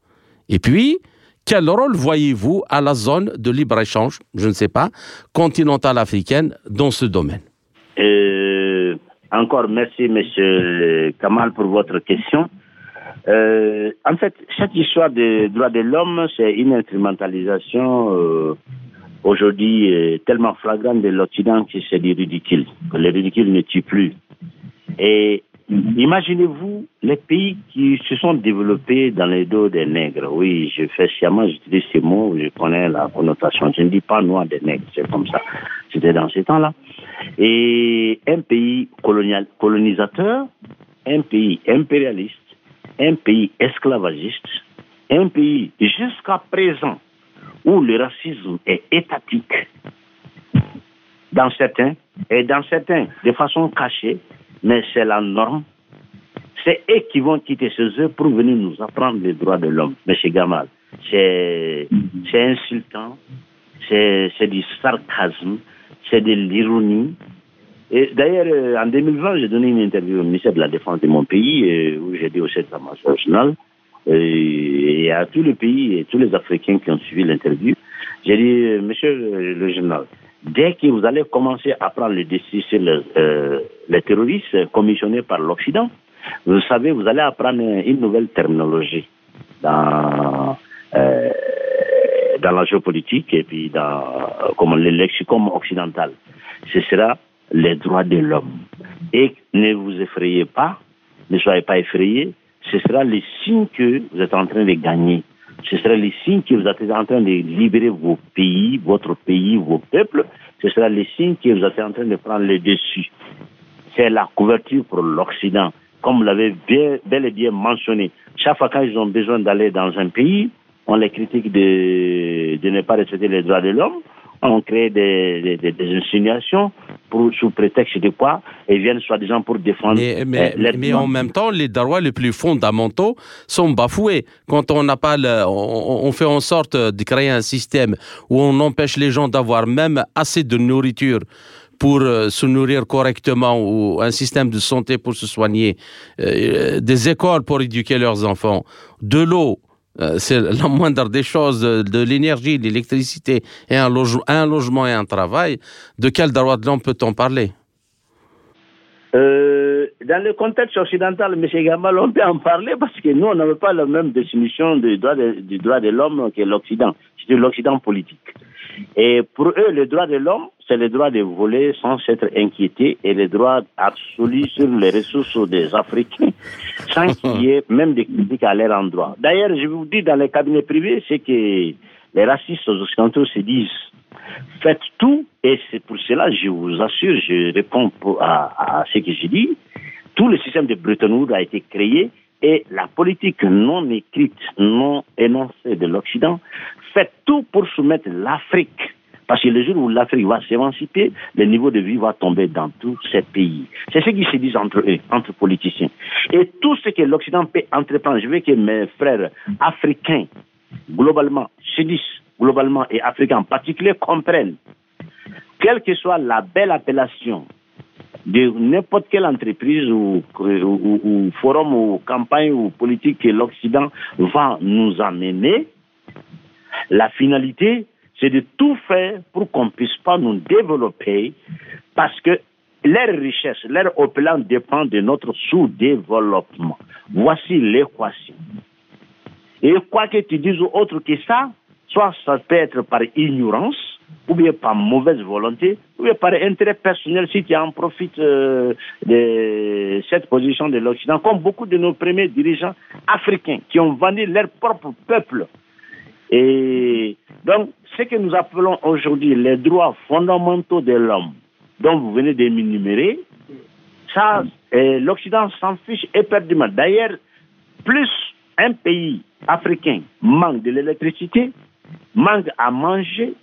Et puis, quel rôle voyez-vous à la zone de libre-échange, je ne sais pas, continentale africaine dans ce domaine? Euh, Encore merci, Monsieur Kamal, pour votre question. Euh, en fait, cette histoire des droits de l'homme, c'est une instrumentalisation euh, aujourd'hui tellement flagrante de l'Occident que c'est du ridicule. Le ridicule ne tue plus. Et Imaginez-vous les pays qui se sont développés dans les dos des nègres. Oui, je fais sciemment, j'utilise ces mots, je connais la connotation. Je ne dis pas noir des nègres, c'est comme ça. C'était dans ces temps-là. Et un pays colonial, colonisateur, un pays impérialiste, un pays esclavagiste, un pays jusqu'à présent où le racisme est étatique dans certains, et dans certains de façon cachée, mais c'est la norme. C'est eux qui vont quitter ce jeu pour venir nous apprendre les droits de l'homme, M. Gamal. C'est insultant, c'est du sarcasme, c'est de l'ironie. Et d'ailleurs, euh, en 2020, j'ai donné une interview au ministère de la Défense de mon pays, euh, où j'ai dit au chef national, euh, et à tous les pays et tous les Africains qui ont suivi l'interview, j'ai dit, monsieur le général, dès que vous allez commencer à prendre le décision sur euh, les terroristes commissionnés par l'Occident, vous savez, vous allez apprendre une nouvelle terminologie dans, euh, dans la géopolitique et puis dans comme le lexicon occidental. Ce sera les droits de l'homme. Et ne vous effrayez pas, ne soyez pas effrayés, ce sera le signe que vous êtes en train de gagner ce serait le signe que vous êtes en train de libérer vos pays, votre pays, vos peuples. Ce sera le signe que vous êtes en train de prendre le dessus. C'est la couverture pour l'Occident. Comme vous l'avez bel et bien mentionné, chaque fois qu'ils ont besoin d'aller dans un pays, on les critique de, ne pas respecter les droits de l'homme on crée des, insinuations pour, sous prétexte de quoi Ils viennent soi-disant pour défendre. Mais, mais, euh, mais en même temps, les droits les plus fondamentaux sont bafoués. Quand on n'a pas, le, on, on, fait en sorte de créer un système où on empêche les gens d'avoir même assez de nourriture pour euh, se nourrir correctement ou un système de santé pour se soigner, euh, des écoles pour éduquer leurs enfants, de l'eau, c'est la moindre des choses, de, l'énergie, de l'électricité, et un, un, logement et un travail, de quel droit de l'homme peut-on parler? Euh, Dans le contexte occidental, M. Gamal, on peut en parler parce que nous, on n'avait pas la même définition du droit droit de l'homme que l'Occident. C'est l'Occident politique. Et pour eux, le droit de l'homme, c'est le droit de voler sans s'être inquiété et le droit absolu sur les ressources des Africains, sans qu'il y ait même des critiques à leur endroit. D'ailleurs, je vous dis, dans les cabinets privés, c'est que les racistes occidentaux se disent faites tout, et c'est pour cela, je vous assure, je réponds à, ce que j'ai dit, tout le système de Bretton Woods a été créé et la politique non écrite, non énoncée de l'Occident fait tout pour soumettre l'Afrique. Parce que le jour où l'Afrique va s'émanciper, le niveau de vie va tomber dans tous ces pays. C'est ce qui se dit entre eux, entre politiciens. Et tout ce que l'Occident peut entreprendre, je veux que mes frères africains, globalement, sudistes, globalement et africains en particulier, comprennent, quelle que soit la belle appellation de n'importe quelle entreprise ou, forum ou campagne ou politique que l'Occident va nous amener, la finalité, c'est de tout faire pour qu'on ne puisse pas nous développer parce que leur richesse, leur opulence dépend de notre sous-développement. Voici l'équation. Et quoi que tu dises autre que ça, soit ça peut être par ignorance, ou bien par mauvaise volonté, ou bien par intérêt personnel si tu en profites euh, de cette position de l'Occident, comme beaucoup de nos premiers dirigeants africains qui ont vendu leur propre peuple et donc, ce que nous appelons aujourd'hui les droits fondamentaux de l'homme, dont vous venez de m'énumérer, ça, l'Occident s'en fiche éperdument. D'ailleurs, plus un pays africain manque de l'électricité, manque à manger,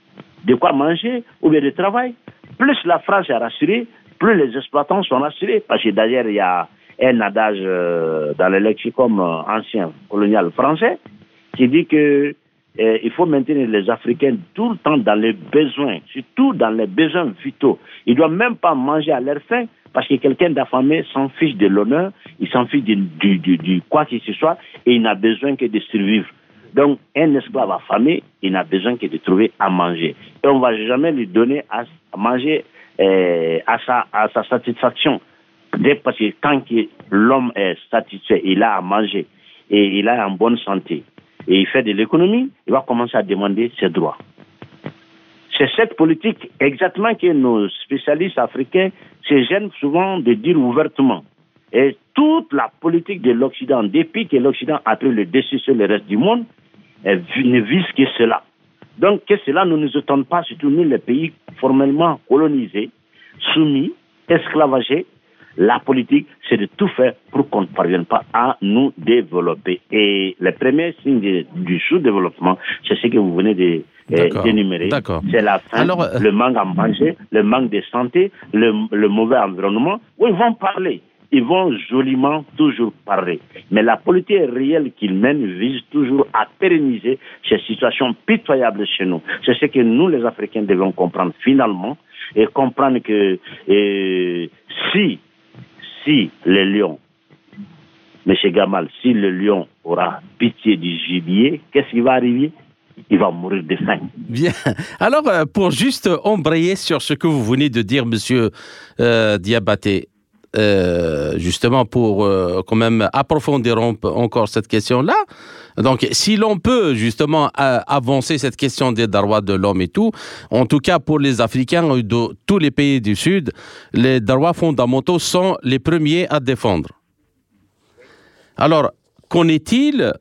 de quoi manger ou bien de travail, plus la France est rassurée, plus les exploitants sont rassurés. Parce que d'ailleurs, il y a un adage euh, dans le lexicon euh, ancien colonial français qui dit que eh, il faut maintenir les Africains tout le temps dans les besoins, surtout dans les besoins vitaux. Ils ne doivent même pas manger à leur faim parce que quelqu'un d'affamé s'en fiche de l'honneur, il s'en fiche du, du, du, quoi que ce soit et il n'a besoin que de survivre. Donc, un esclave affamé, il n'a besoin que de trouver à manger. Et on ne va jamais lui donner à manger eh, à, sa, satisfaction. Parce que tant que l'homme est satisfait, il a à manger et il est en bonne santé et il fait de l'économie, il va commencer à demander ses droits. C'est cette politique exactement que nos spécialistes africains se gênent souvent de dire ouvertement. Et toute la politique de l'Occident, depuis que l'Occident a pris le dessus sur le reste du monde, ne vise que cela. Donc que cela ne nous étonne pas, surtout nous, les pays formellement colonisés, soumis, esclavagés, la politique, c'est de tout faire pour qu'on ne parvienne pas à nous développer. Et le premier signe du sous-développement, c'est ce que vous venez de d'énumérer. C'est la faim, euh, le manque à manger, le manque de santé, le, le mauvais environnement. Où ils vont parler? Ils vont joliment toujours parler. Mais la politique réelle qu'ils mènent vise toujours à pérenniser ces situations pitoyables chez nous. C'est ce que nous, les Africains, devons comprendre finalement et comprendre que si si le lion, M. Gamal, si le lion aura pitié du gibier, qu'est-ce qui va arriver? Il va mourir de faim. Bien. Alors, euh, pour juste embrayer sur ce que vous venez de dire, Monsieur euh, Diabaté, euh, justement pour euh, quand même approfondir encore cette question-là. Donc, si l'on peut justement avancer cette question des droits de l'homme et tout, en tout cas pour les Africains de tous les pays du Sud, les droits fondamentaux sont les premiers à défendre. Alors, qu'en est-il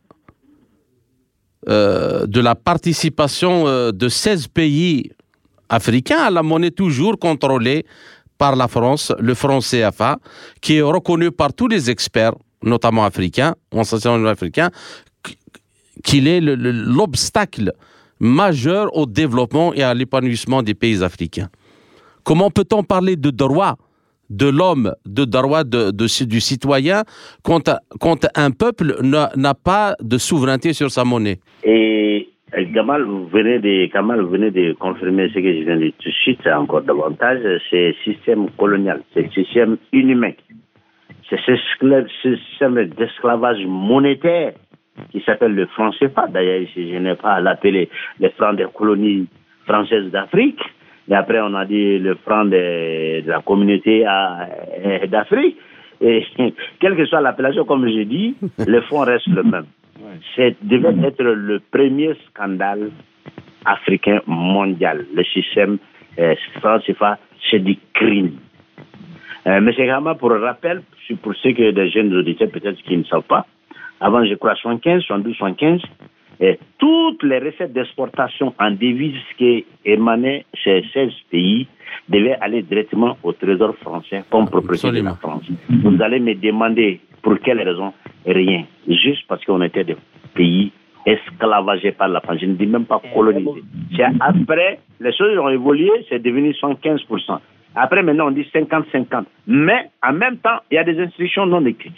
euh, de la participation de 16 pays africains à la monnaie toujours contrôlée par la France, le franc CFA, qui est reconnu par tous les experts, notamment africains, qu'il est l'obstacle majeur au développement et à l'épanouissement des pays africains. Comment peut-on parler de droit de l'homme, de droit du citoyen, quand, un peuple n'a pas de souveraineté sur sa monnaie? Gamal, vous venez de, vous venez de confirmer ce que je viens de dire tout de suite, encore davantage, c'est système colonial, c'est système inhumain. C'est ce système d'esclavage monétaire qui s'appelle le franc CFA. D'ailleurs, je n'ai pas à l'appeler les francs des colonies françaises d'Afrique. Et après, on a dit le franc de, la communauté euh, d'Afrique. Et quelle que soit l'appellation, comme je dis, le fond reste le même. C'est devait être le premier scandale africain mondial. Le système euh, franc CFA, c'est du crime. Euh, mais c'est vraiment pour rappel, pour ceux que des jeunes auditeurs peut-être qui ne savent pas, avant, je crois, 75, 72, 75, et toutes les recettes d'exportation en devises qui émanaient ces 16 pays devaient aller directement au trésor français comme propriété de la France. Vous allez me demander pour quelle raison? Rien. Juste parce qu'on était des pays esclavagés par la France. Je ne dis même pas colonisés. C'est après, les choses ont évolué, c'est devenu 115%. Après, maintenant, on dit 50-50. Mais en même temps, il y a des instructions non écrites.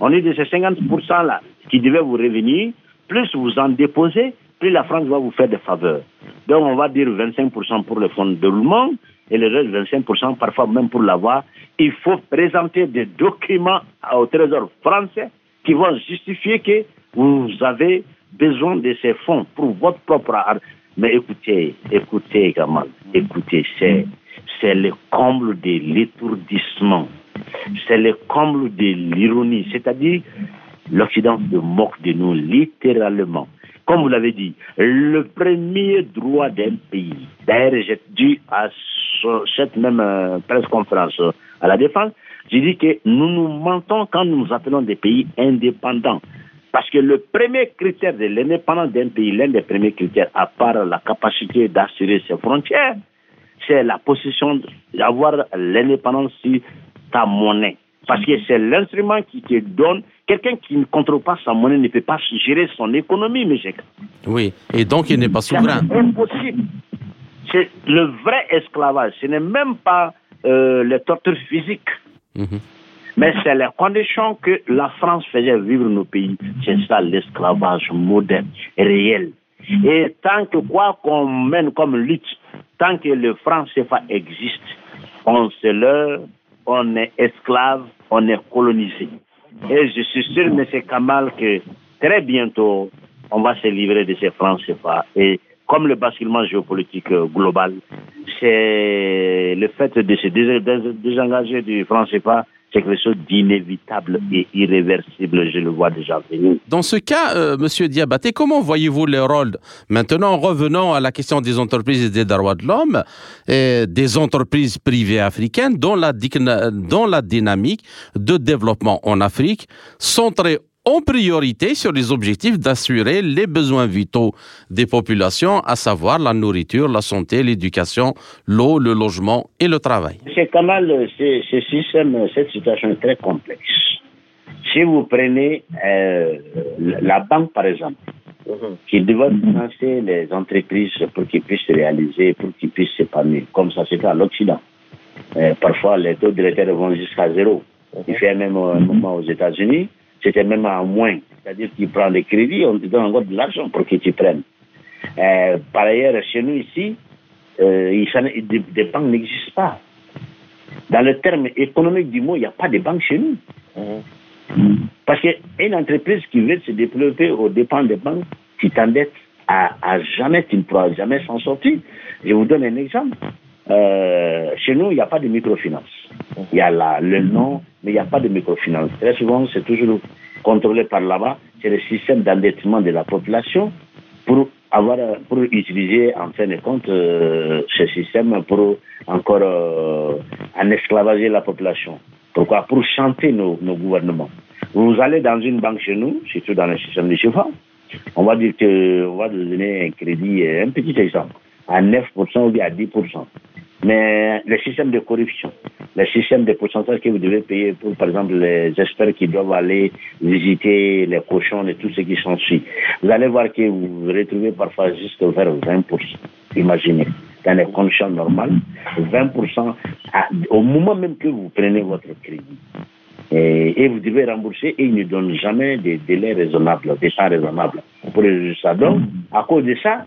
On est de ces 50%-là qui devaient vous revenir, plus vous en déposez, plus la France va vous faire des faveurs. Donc on va dire 25% pour le fonds de déroulement et le reste 25% parfois même pour l'avoir. Il faut présenter des documents au Trésor français qui vont justifier que vous avez besoin de ces fonds pour votre propre art. Mais écoutez, écoutez également, écoutez, c'est, c'est le comble de l'étourdissement c'est le comble de l'ironie, c'est-à-dire l'Occident se moque de nous littéralement. Comme vous l'avez dit, le premier droit d'un pays, d'ailleurs j'ai dit à cette même euh, presse conférence à la défense, j'ai dit que nous nous mentons quand nous nous appelons des pays indépendants. Parce que le premier critère de l'indépendance d'un pays, l'un des premiers critères, à part la capacité d'assurer ses frontières, c'est la position d'avoir l'indépendance ta monnaie. Parce que c'est l'instrument qui te donne. Quelqu'un qui ne contrôle pas sa monnaie ne peut pas gérer son économie, monsieur. Oui, et donc il n'est pas souverain. C'est impossible. C'est le vrai esclavage. Ce n'est même pas euh, les tortures physiques. Mhm. Mais c'est les conditions que la France faisait vivre nos pays. C'est ça l'esclavage moderne, réel. Et tant que quoi qu'on mène comme lutte, tant que le franc CFA existe, on se leurre on est esclave, on est colonisé. Et je suis sûr, M. Kamal, que très bientôt, on va se livrer de ces francs CFA. Et comme le basculement géopolitique global, c'est le fait de se désengager du franc CFA c'est quelque chose d'inévitable et irréversible, je le vois déjà venir. Dans ce cas, euh, Monsieur Diabaté, comment voyez-vous le rôle Maintenant, revenons à la question des entreprises et des droits de l'homme, des entreprises privées africaines dont la, la dynamique de développement en Afrique centrée en priorité sur les objectifs d'assurer les besoins vitaux des populations, à savoir la nourriture, la santé, l'éducation, l'eau, le logement et le travail. C'est ce système, cette situation est très complexe. Si vous prenez euh, la banque, par exemple, mhm. qui doit financer les entreprises pour qu'ils puissent se réaliser, pour qu'ils puissent s'épanouir, comme ça se fait à l'Occident. Euh, parfois, les taux de retard vont jusqu'à zéro. Il fait même un moment aux États-Unis c'était même à moins. C'est-à-dire qu'il prend des crédits, on te donne encore de l'argent pour que tu prennes. Euh, par ailleurs, chez nous ici, euh, des, banques n'existent pas. Dans le terme économique du mot, il n'y a pas de banques chez nous. Parce qu'une entreprise qui veut se développer aux dépens des banques, tu t'endettes à, jamais, tu ne pourras jamais s'en sortir. Je vous donne un exemple. Euh, chez nous, il n'y a pas de microfinance. Il y a le nom, mais il n'y a pas de microfinance. Très souvent, c'est toujours contrôlé par là-bas. C'est le système d'endettement de la population pour avoir, pour utiliser en fin de compte euh, ce système pour encore euh, en esclavager la population. Pourquoi? Pour chanter nos, gouvernements. Vous allez dans une banque chez nous, surtout dans le système de chauffage, on va dire qu'on va donner un crédit, un petit exemple, à 9% ou bien à 10%. Mais le système de corruption, le système de pourcentage que vous devez payer pour, par exemple, les experts qui doivent aller visiter les cochons et tout ce qui s'ensuit, vous allez voir que vous vous retrouvez parfois juste vers 20%. Imaginez, dans les conditions normales, 20% au moment même que vous prenez votre crédit. Et, vous devez rembourser et ils ne donnent jamais des délais raisonnables, des temps raisonnables pour ça. Donc, à cause de ça,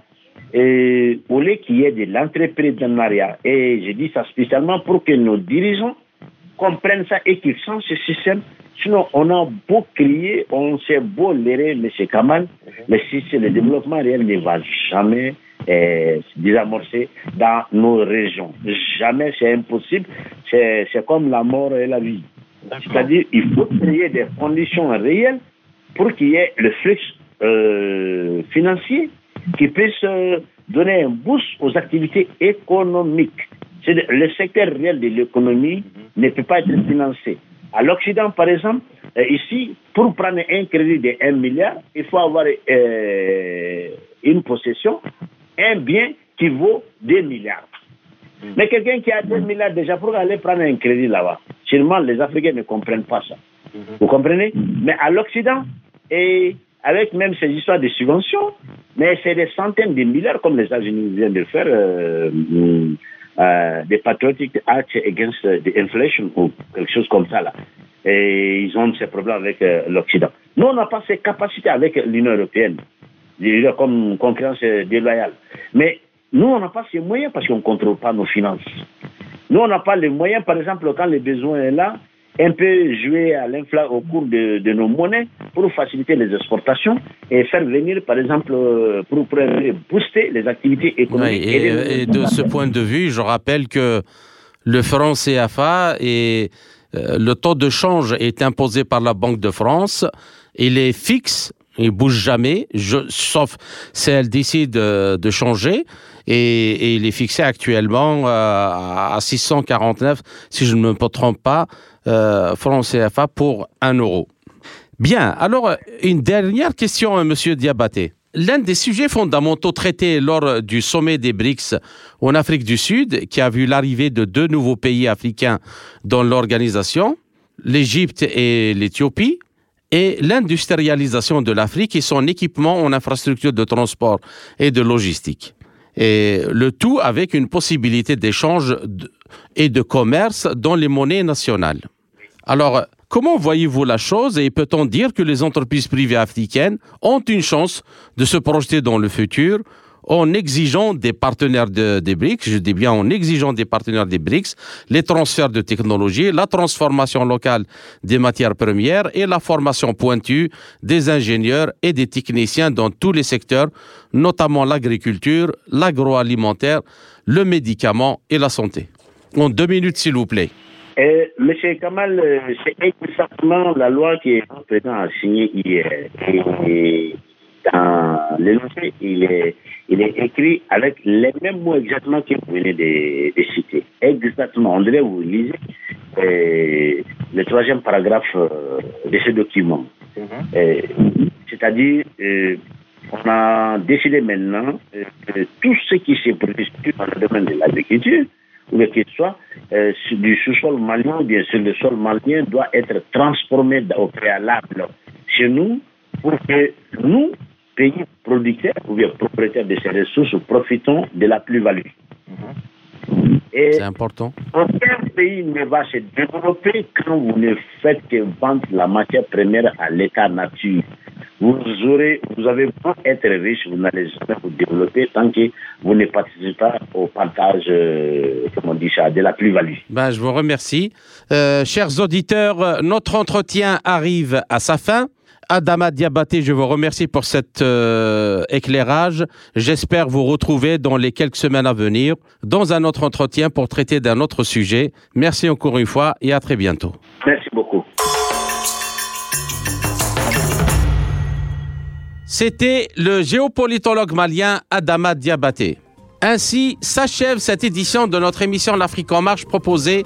et au lieu qu'il y ait de l'entrepreneuriat, et je dis ça spécialement pour que nos dirigeants comprennent ça et qu'ils changent ce système. Sinon, on a beau crier, on sait beau lérer M. Kamal, mais si c'est le développement réel ne va jamais euh, désamorcer dans nos régions. Jamais, c'est impossible. C'est comme la mort et la vie. C'est-à-dire, il faut créer des conditions réelles pour qu'il y ait le flux euh, financier qui puisse euh, donner un boost aux activités économiques. Le secteur réel de l'économie ne peut pas être financé. À l'Occident, par exemple, euh, ici, pour prendre un crédit de 1 milliard, il faut avoir euh, une possession, un bien qui vaut 2 milliards. Mais quelqu'un qui a 2 milliards déjà, pour aller prendre un crédit là-bas, sûrement les Africains ne comprennent pas ça. Vous comprenez? Mais à l'Occident, et avec même ces histoires de subventions, mais c'est des centaines de milliards, comme les États-Unis viennent de faire, euh, euh, des patriotic acts against the inflation ou quelque chose comme ça là. Et ils ont ces problèmes avec euh, l'Occident. Nous, on n'a pas ces capacités avec l'Union européenne, comme concurrence déloyale. Mais nous, on n'a pas ces moyens parce qu'on ne contrôle pas nos finances. Nous, on n'a pas les moyens, par exemple, quand le besoin est là, un peu jouer à l'inflation au cours de, nos monnaies pour faciliter les exportations et faire venir, par exemple, euh, pour, booster les activités économiques. et, de ce point de vue, je rappelle que le franc CFA et euh, le taux de change est imposé par la Banque de France. Il est fixe, il bouge jamais, sauf si elle décide euh, de changer. Et, il est fixé actuellement à 649, si je ne me trompe pas, euh, francs CFA pour 1 euro. Bien, alors une dernière question, euh, Monsieur Diabaté. L'un des sujets fondamentaux traités lors du sommet des BRICS en Afrique du Sud, qui a vu l'arrivée de deux nouveaux pays africains dans l'organisation, l'Égypte et l'Éthiopie, et l'industrialisation de l'Afrique et son équipement en infrastructures de transport et de logistique. Et le tout avec une possibilité d'échange et de commerce dans les monnaies nationales. Alors, comment voyez-vous la chose et peut-on dire que les entreprises privées africaines ont une chance de se projeter dans le futur en exigeant des partenaires des BRICS, je dis bien en exigeant des partenaires des BRICS, les transferts de technologies, la transformation locale des matières premières et la formation pointue des ingénieurs et des techniciens dans tous les secteurs, notamment l'agriculture, l'agroalimentaire, le médicament et la santé. En deux minutes, s'il vous plaît. Monsieur Kamal, euh, c'est exactement la loi que le président a signée hier. Dans l'énoncé, il est il est écrit avec les mêmes mots exactement que vous venez de, citer. Exactement. André, vous lisez euh, le troisième paragraphe euh, de ce document. Mhm. Euh, c'est-à-dire, on a décidé maintenant que tout ce qui se produit dans le domaine de l'agriculture, ou qu'il soit du sous-sol malien bien sûr le sol malien, doit être transformé au préalable chez nous pour que nous, pays producteurs ou bien propriétaires de ces ressources profitons de la plus-value. C'est important. Aucun pays ne va se développer quand vous ne faites que vendre la matière première à l'état nature. Vous aurez, vous avez beau être riche, vous n'allez jamais vous développer tant que vous ne participez pas au partage, euh, on dit ça, de la plus-value. Ben, je vous remercie. Euh, chers auditeurs, notre entretien arrive à sa fin. Adama Diabaté, je vous remercie pour cet euh, éclairage. J'espère vous retrouver dans les quelques semaines à venir dans un autre entretien pour traiter d'un autre sujet. Merci encore une fois et à très bientôt. Merci beaucoup. C'était le géopolitologue malien Adama Diabaté. Ainsi s'achève cette édition de notre émission L'Afrique en marche proposée